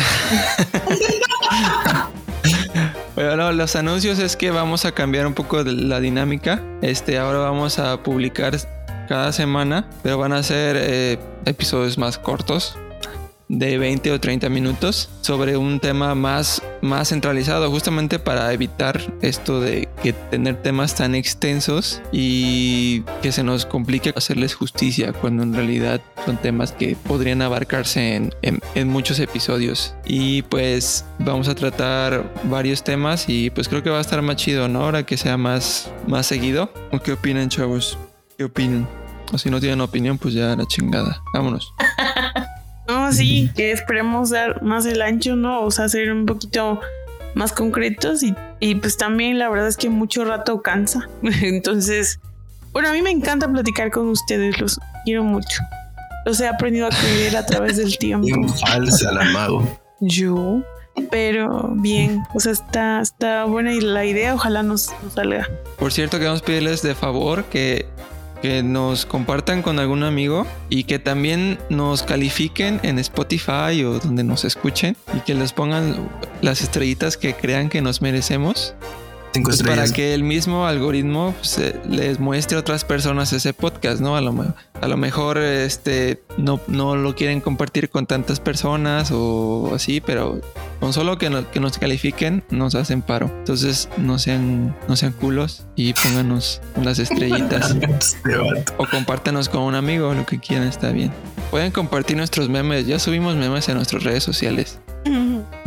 Speaker 4: Bueno, los anuncios es que vamos a cambiar un poco de la dinámica. Este, ahora vamos a publicar cada semana, pero van a ser eh, episodios más cortos, de 20 o 30 minutos, sobre un tema más, más centralizado, justamente para evitar esto de que tener temas tan extensos y que se nos complique hacerles justicia, cuando en realidad son temas que podrían abarcarse en, en- muchos episodios. Y pues vamos a tratar varios temas y pues creo que va a estar más chido, ¿no? Ahora que sea más, más seguido. ¿O qué opinan, chavos? ¿Qué opinan? O si no tienen opinión, pues ya la chingada. Vámonos. *laughs*
Speaker 2: No, sí, que esperemos dar más el ancho, ¿no? O sea, ser un poquito más concretos y, y pues también la verdad es que mucho rato cansa. *laughs* Entonces, bueno, a mí me encanta platicar con ustedes, los quiero mucho. Los he aprendido a querer a través del *laughs* tiempo.
Speaker 1: Bien falsa la mago.
Speaker 2: Yo, pero bien, o sea, está, está buena y la idea, ojalá nos, nos salga.
Speaker 4: Por cierto, queremos pedirles de favor que, que nos compartan con algún amigo y que también nos califiquen en Spotify o donde nos escuchen y que les pongan las estrellitas que crean que nos merecemos.
Speaker 1: Cinco
Speaker 4: Pues para que el mismo algoritmo les muestre a otras personas ese podcast, ¿no? A lo, a lo mejor este, no, no lo quieren compartir con tantas personas o así, pero con solo que, no- que nos califiquen nos hacen paro. Entonces no sean, no sean culos y pónganos las estrellitas. *laughs*
Speaker 1: Este
Speaker 4: o compártanos con un amigo, lo que quieran está bien. Pueden compartir nuestros memes, ya subimos memes en nuestras redes sociales.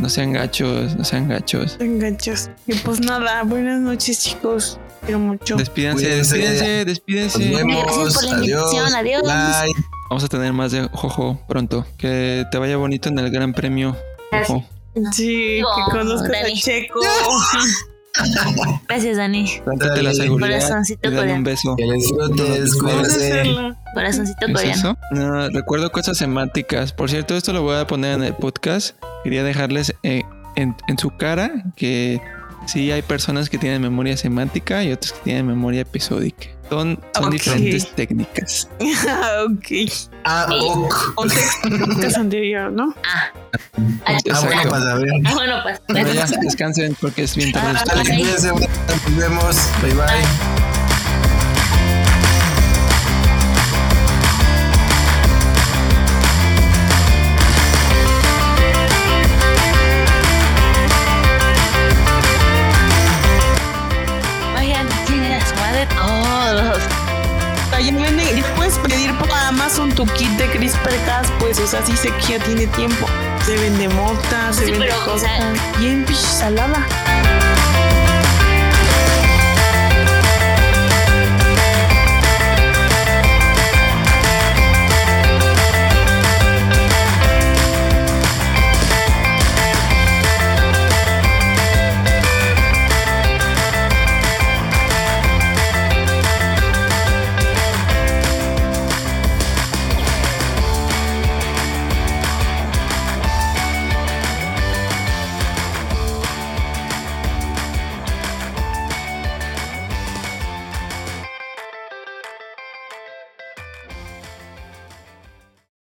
Speaker 4: No sean gachos, no sean gachos.
Speaker 2: Enganchos. Y pues nada, buenas noches, chicos. Quiero mucho.
Speaker 4: Despídense,
Speaker 1: Cuídense.
Speaker 4: despídense,
Speaker 1: Nos
Speaker 4: despídense.
Speaker 1: vemos.
Speaker 3: Gracias por la invitación. Adiós.
Speaker 1: Bye.
Speaker 4: Vamos a tener más de Jojo pronto. Que te vaya bonito en el Gran Premio. Jojo.
Speaker 2: Sí, que conozcas a. Checo. *laughs* *laughs*
Speaker 3: Gracias, Dani.
Speaker 4: La seguridad
Speaker 3: Corazoncito coreano.
Speaker 4: un beso.
Speaker 1: Que disfrutes, cuídense.
Speaker 3: Corazoncito
Speaker 4: ¿Qué es
Speaker 3: coreano.
Speaker 4: No, recuerdo cosas semánticas. Por cierto, esto lo voy a poner en el podcast. Quería dejarles eh, en, en su cara que sí hay personas que tienen memoria semántica y otras que tienen memoria episódica. Son, son
Speaker 2: Ok.
Speaker 4: diferentes técnicas. *laughs*
Speaker 2: ok.
Speaker 1: Ah, ok.
Speaker 2: Podcast anterior, ¿no? *laughs*
Speaker 3: Ah,
Speaker 1: Ah, bueno, para saber.
Speaker 3: ah, bueno, pues.
Speaker 4: Bueno, ya, descansen porque es bien tarde.
Speaker 3: Ah,
Speaker 1: nos vemos. Bye bye.
Speaker 2: Tu kit de CRISPR-Cas, pues, o sea, sí sé que ya tiene tiempo. Se vende mota, se
Speaker 3: Sí,
Speaker 2: vende
Speaker 3: pero, o
Speaker 2: cosas.
Speaker 3: sea-
Speaker 2: bien salada.